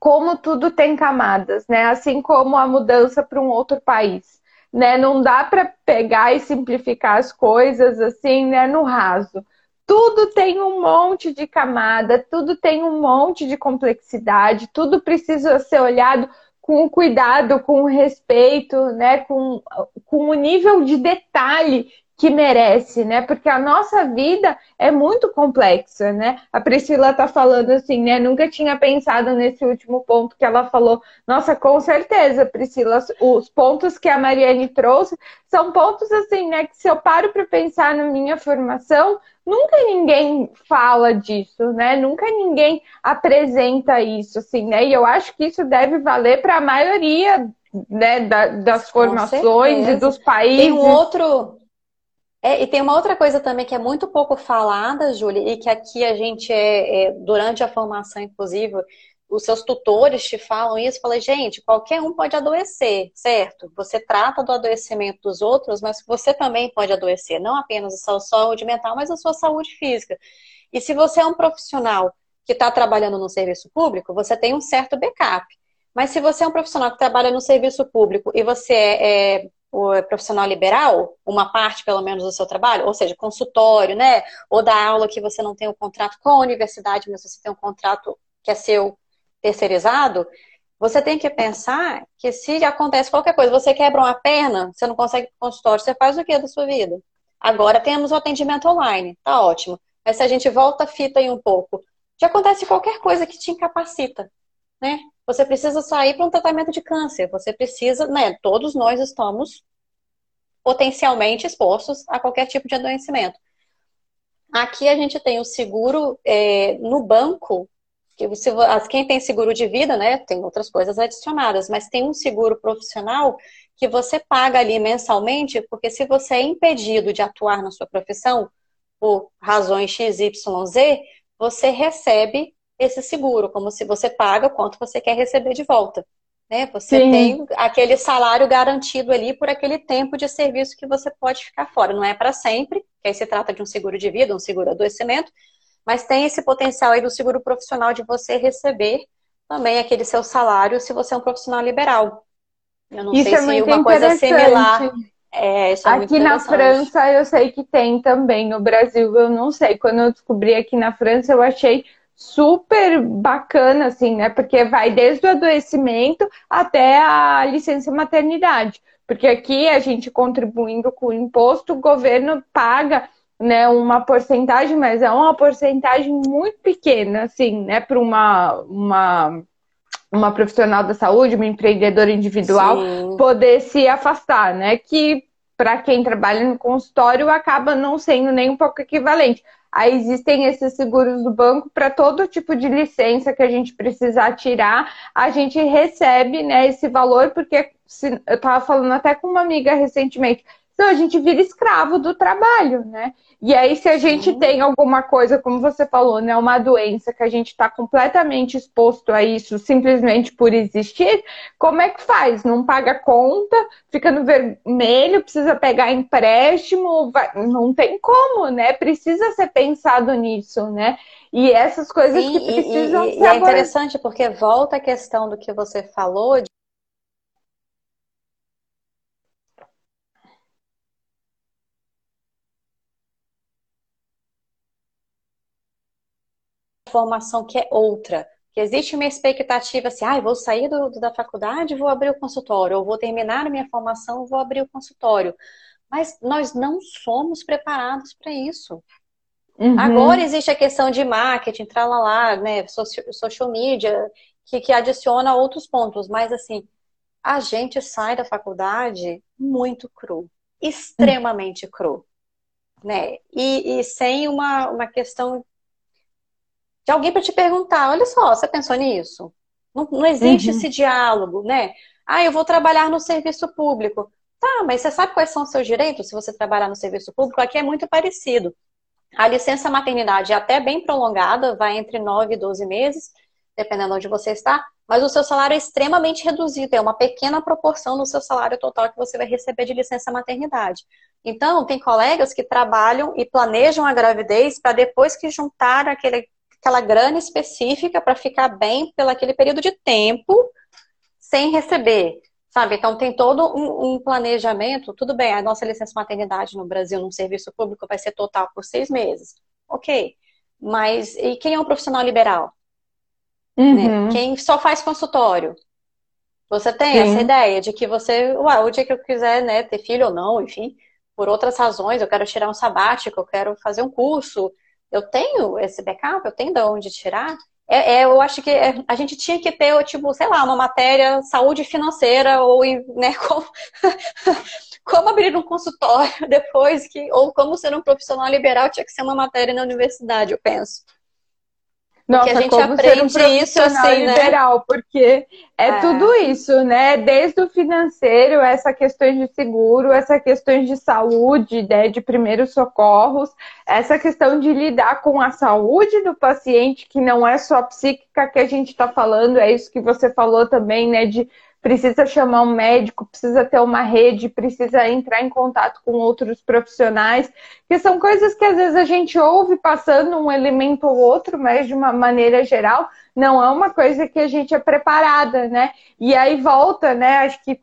como tudo tem camadas, né? Assim como a mudança para um outro país, né? Não dá para pegar e simplificar as coisas assim, né, no raso. Tudo tem um monte de camada, tudo tem um monte de complexidade, tudo precisa ser olhado com cuidado, com respeito, né, com, com o nível de detalhe que merece, né? Porque a nossa vida é muito complexa, né? A Priscila tá falando assim, né? Nunca tinha pensado nesse último ponto que ela falou. Nossa, com certeza, Priscila, os pontos que a Mariane trouxe são pontos assim, né? Que se eu paro para pensar na minha formação, nunca ninguém fala disso, né? Nunca ninguém apresenta isso, assim, né? E eu acho que isso deve valer para a maioria né, da, das formações e dos países. Tem um outro é, e tem uma outra coisa também que é muito pouco falada, Júlia, e que aqui a gente, é, é, durante a formação, inclusive, os seus tutores te falam isso, falam, gente, qualquer um pode adoecer, certo? Você trata do adoecimento dos outros, mas você também pode adoecer, não apenas a sua saúde mental, mas a sua saúde física. E se você é um profissional que está trabalhando no serviço público, você tem um certo backup. Mas se você é um profissional que trabalha no serviço público e você é, é profissional liberal, uma parte pelo menos do seu trabalho, ou seja, consultório, né? Ou da aula que você não tem um contrato com a universidade, mas você tem um contrato que é seu terceirizado, você tem que pensar que se acontece qualquer coisa, você quebra uma perna, você não consegue consultório, você faz o que da sua vida? Agora temos o atendimento online, tá ótimo. Mas se a gente volta a fita aí um pouco, já acontece qualquer coisa que te incapacita, né? Você precisa sair para um tratamento de câncer. Você precisa, né? Todos nós estamos potencialmente expostos a qualquer tipo de adoecimento. Aqui a gente tem o seguro é, no banco, que quem tem seguro de vida, né, tem outras coisas adicionadas, mas tem um seguro profissional que você paga ali mensalmente, porque se você é impedido de atuar na sua profissão por razões XYZ, você recebe esse seguro, como se você paga quanto você quer receber de volta. Né? Você Sim. tem aquele salário garantido ali por aquele tempo de serviço que você pode ficar fora. Não é para sempre, que aí se trata de um seguro de vida, um seguro adoecimento, mas tem esse potencial aí do seguro profissional de você receber também aquele seu salário se você é um profissional liberal. Eu não isso sei é se muito uma coisa similar. É, é aqui na França eu sei que tem também, no Brasil eu não sei. Quando eu descobri aqui na França eu achei super bacana, assim, né? Porque vai desde o adoecimento até a licença maternidade. Porque aqui a gente contribuindo com o imposto, o governo paga né, uma porcentagem, mas é uma porcentagem muito pequena, assim, né, para uma, uma, uma profissional da saúde, uma empreendedora individual, Sim. poder se afastar, né? Que para quem trabalha no consultório acaba não sendo nem um pouco equivalente. Aí existem esses seguros do banco para todo tipo de licença que a gente precisar tirar, a gente recebe né, esse valor, porque se, eu estava falando até com uma amiga recentemente, então a gente vira escravo do trabalho, né? E aí, se a gente Sim. tem alguma coisa, como você falou, né, uma doença que a gente está completamente exposto a isso simplesmente por existir, como é que faz? Não paga conta, fica no vermelho, precisa pegar empréstimo, vai... não tem como, né? Precisa ser pensado nisso, né? E essas coisas Sim, que precisam e, ser. E é interessante porque volta a questão do que você falou de formação que é outra. Que existe uma expectativa assim, ah, vou sair do, da faculdade, vou abrir o consultório, ou vou terminar a minha formação, vou abrir o consultório. Mas nós não somos preparados para isso. Uhum. Agora existe a questão de marketing, tralalá, né, social media, que, que adiciona outros pontos, mas assim, a gente sai da faculdade muito cru, extremamente cru, né? E, e sem uma, uma questão de alguém para te perguntar: olha só, você pensou nisso? Não, não existe uhum. esse diálogo, né? Ah, eu vou trabalhar no serviço público. Tá, mas você sabe quais são os seus direitos se você trabalhar no serviço público? Aqui é muito parecido. A licença maternidade é até bem prolongada, vai entre 9 e 12 meses, dependendo de onde você está, mas o seu salário é extremamente reduzido, é uma pequena proporção do seu salário total que você vai receber de licença maternidade. Então, tem colegas que trabalham e planejam a gravidez para depois que juntar aquele aquela grana específica para ficar bem pelo aquele período de tempo sem receber, sabe? Então tem todo um, um, planejamento. Tudo bem, a nossa licença maternidade no Brasil, num serviço público, vai ser total por seis meses. Ok. Mas e quem é um profissional liberal? Uhum. Né? Quem só faz consultório? Você tem Sim. essa ideia de que você, ué, o dia que eu quiser, né, ter filho ou não, enfim, por outras razões, eu quero tirar um sabático, eu quero fazer um curso, eu tenho esse backup, eu tenho de onde tirar. É, é, eu acho que é, a gente tinha que ter, tipo, sei lá, uma matéria saúde financeira ou, né, [LAUGHS] como, como abrir um consultório [LAUGHS] depois que, ou como ser um profissional liberal tinha que ser uma matéria na universidade, eu penso. Nossa, porque a gente como aprende ser um isso assim, né? liberal, né? porque é, é, tudo isso, né? Desde o financeiro, essa questão de seguro, essa questão de saúde, né? de primeiros socorros, essa questão de lidar com a saúde do paciente, que não é só psíquica que a gente está falando, é isso que você falou também, né? De precisa chamar um médico, precisa ter uma rede, precisa entrar em contato com outros profissionais, que são coisas que às vezes a gente ouve passando um elemento ou outro, mas de uma maneira geral, não é uma coisa que a gente é preparada, né? E aí volta, né? Acho que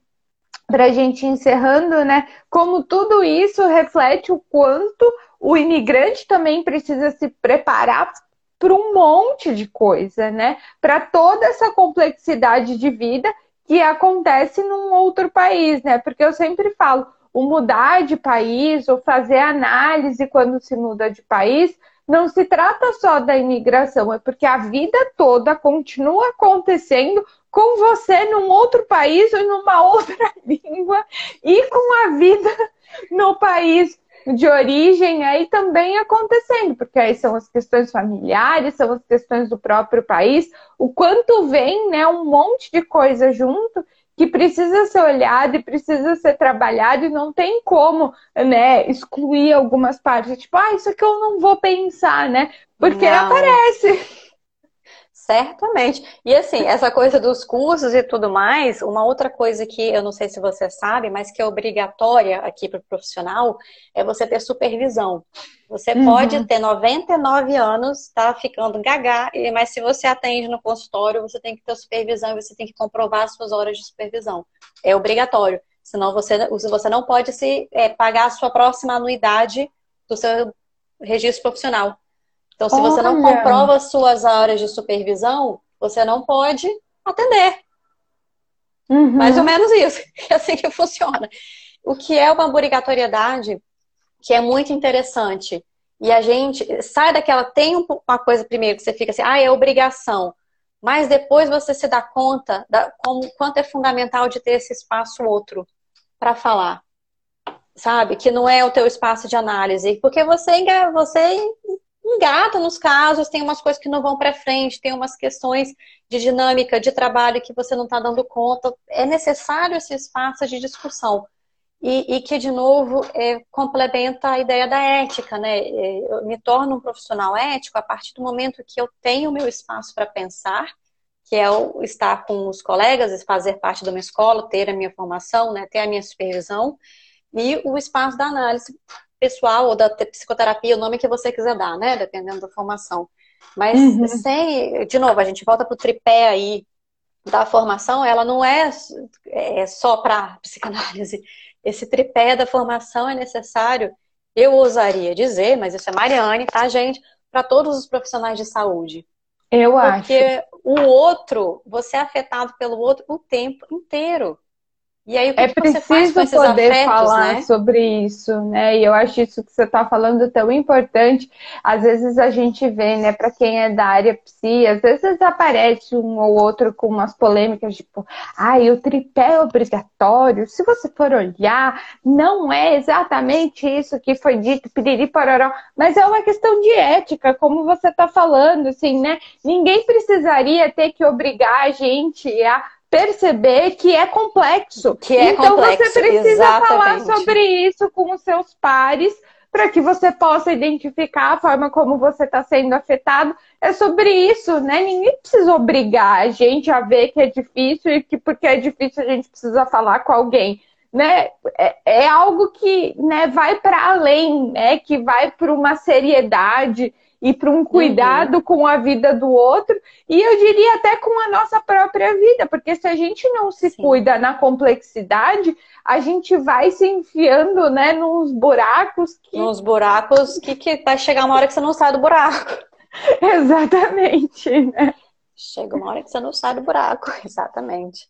para a gente encerrando, né? Como tudo isso reflete o quanto o imigrante também precisa se preparar para um monte de coisa, né? Para toda essa complexidade de vida que acontece num outro país, né? Porque eu sempre falo, o mudar de país ou fazer análise quando se muda de país não se trata só da imigração, é porque a vida toda continua acontecendo com você num outro país ou numa [LAUGHS] outra língua e com a vida no país de origem aí também acontecendo, porque aí são as questões familiares, são as questões do próprio país, o quanto vem, né, um monte de coisa junto que precisa ser olhado e precisa ser trabalhado e não tem como, né, excluir algumas partes, tipo, ah, isso aqui eu não vou pensar, né? Porque não. aparece. Certamente. E assim, essa coisa dos cursos e tudo mais, uma outra coisa que eu não sei se você sabe, mas que é obrigatória aqui para o profissional, é você ter supervisão. Você uhum. pode ter 99 anos, tá ficando gagá, mas se você atende no consultório, você tem que ter supervisão e você tem que comprovar as suas horas de supervisão. É obrigatório. Senão você, você não pode se é, pagar a sua próxima anuidade do seu registro profissional. Então, se Olha. você não comprova suas horas de supervisão, você não pode atender. Uhum. Mais ou menos isso. [LAUGHS] É assim que funciona. O que é uma obrigatoriedade que é muito interessante. E a gente sai daquela. Tem uma coisa primeiro que você fica assim, ah, é obrigação. Mas depois você se dá conta da, como, quanto é fundamental de ter esse espaço outro para falar. Sabe? Que não é o teu espaço de análise. Porque você, você engata nos casos, tem umas coisas que não vão para frente, tem umas questões de dinâmica de trabalho que você não está dando conta. É necessário esse espaço de discussão. E, e que, de novo, é, complementa a ideia da ética, né? É, eu me torno um profissional ético a partir do momento que eu tenho o meu espaço para pensar, que é o estar com os colegas, fazer parte de uma escola, ter a minha formação, né? ter a minha supervisão, e o espaço da análise pessoal ou da psicoterapia, o nome que você quiser dar, né? Dependendo da formação. Mas uhum. sem, de novo, a gente volta para o tripé aí da formação, ela não é, é só para psicanálise. Esse tripé da formação é necessário, eu ousaria dizer, mas isso é Mariane, tá, gente? Para todos os profissionais de saúde. Eu Porque acho. Porque o outro, você é afetado pelo outro o tempo inteiro. E aí, o que é que preciso poder afetos, falar né? sobre isso, né? E eu acho isso que você está falando tão importante. Às vezes a gente vê, né, para quem é da área psi, às vezes aparece um ou outro com umas polêmicas, tipo, ai, ah, o tripé é obrigatório. Se você for olhar, não é exatamente isso que foi dito, piriri pororó, mas é uma questão de ética, como você está falando, assim, né? Ninguém precisaria ter que obrigar a gente a perceber que é complexo. Que é então complexo, você precisa exatamente. falar sobre isso com os seus pares para que você possa identificar a forma como você está sendo afetado. É sobre isso, né? Ninguém precisa obrigar a gente a ver que é difícil e que porque é difícil a gente precisa falar com alguém. Né? É, é algo que né, vai para além, né? que vai para uma seriedade e para um cuidado uhum. com a vida do outro e eu diria até com a nossa própria vida, porque se a gente não se Sim. cuida na complexidade, a gente vai se enfiando, né, nos buracos que nos buracos que, que vai chegar uma hora que você não sai do buraco. [LAUGHS] Exatamente, né? Chega uma hora que você não sai do buraco, [LAUGHS] exatamente.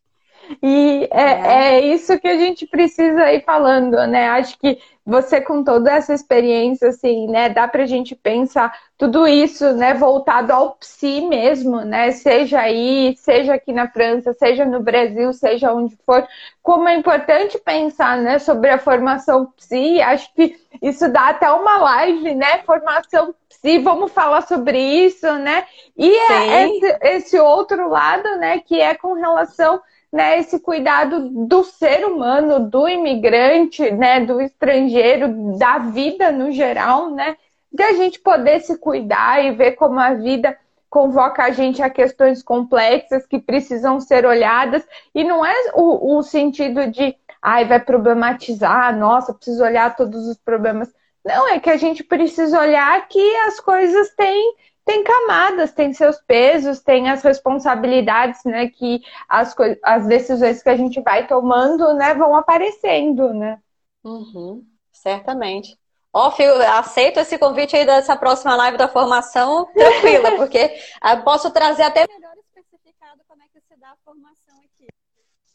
E é, é. é, isso que a gente precisa ir falando, né? Acho que você com toda essa experiência, assim, né, dá pra gente pensar tudo isso, né, voltado ao psi mesmo, né? Seja aí, seja aqui na França, seja no Brasil, seja onde for, como é importante pensar, né, sobre a formação psi. Acho que isso dá até uma live, né? Formação psi, vamos falar sobre isso, né? E é esse, esse outro lado, né, que é com relação né, esse cuidado do ser humano, do imigrante, né, do estrangeiro, da vida no geral, né, de a gente poder se cuidar e ver como a vida convoca a gente a questões complexas que precisam ser olhadas e não é o, o sentido de ai vai problematizar, nossa, preciso olhar todos os problemas. Não, é que a gente precisa olhar que as coisas têm tem camadas, tem seus pesos, tem as responsabilidades, né, que as, as decisões que a gente vai tomando, né, vão aparecendo, né? Uhum, certamente. Ó, oh, Fio, aceito esse convite aí dessa próxima live da formação tranquila, [LAUGHS] porque posso trazer até melhor especificado como é que se dá a formação aqui.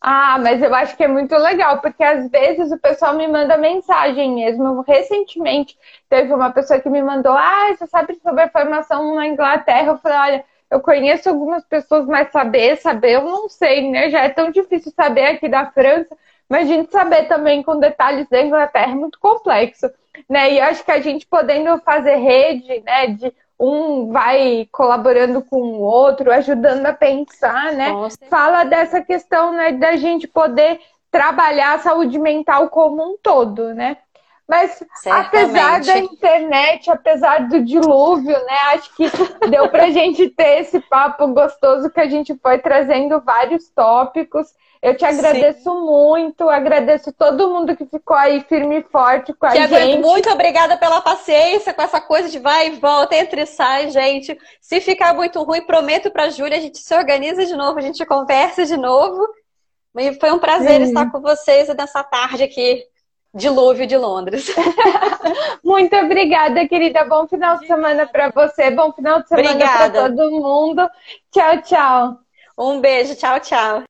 Ah, mas eu acho que é muito legal, porque às vezes o pessoal me manda mensagem mesmo. Recentemente teve uma pessoa que me mandou: Ah, você sabe sobre a formação na Inglaterra? Eu falei: Olha, eu conheço algumas pessoas, mas saber, saber, eu não sei, né? Já é tão difícil saber aqui da França. Mas a gente saber também com detalhes da Inglaterra é muito complexo, né? E eu acho que a gente podendo fazer rede, né, de um vai colaborando com o outro, ajudando a pensar, né? Fala dessa questão, né, da gente poder trabalhar a saúde mental como um todo, né? Mas Certamente. apesar da internet, apesar do dilúvio, né? Acho que [LAUGHS] deu pra gente ter esse papo gostoso que a gente foi trazendo vários tópicos. Eu te agradeço Sim. muito, agradeço todo mundo que ficou aí firme e forte com a que gente. Muito obrigada pela paciência com essa coisa de vai e volta, entre e sai, gente. Se ficar muito ruim, prometo pra Júlia, a gente se organiza de novo, a gente conversa de novo. E foi um prazer Sim. estar com vocês nessa tarde aqui dilúvio de Londres. [LAUGHS] Muito obrigada, querida. Bom final de semana para você. Bom final de semana para todo mundo. Tchau, tchau. Um beijo. Tchau, tchau.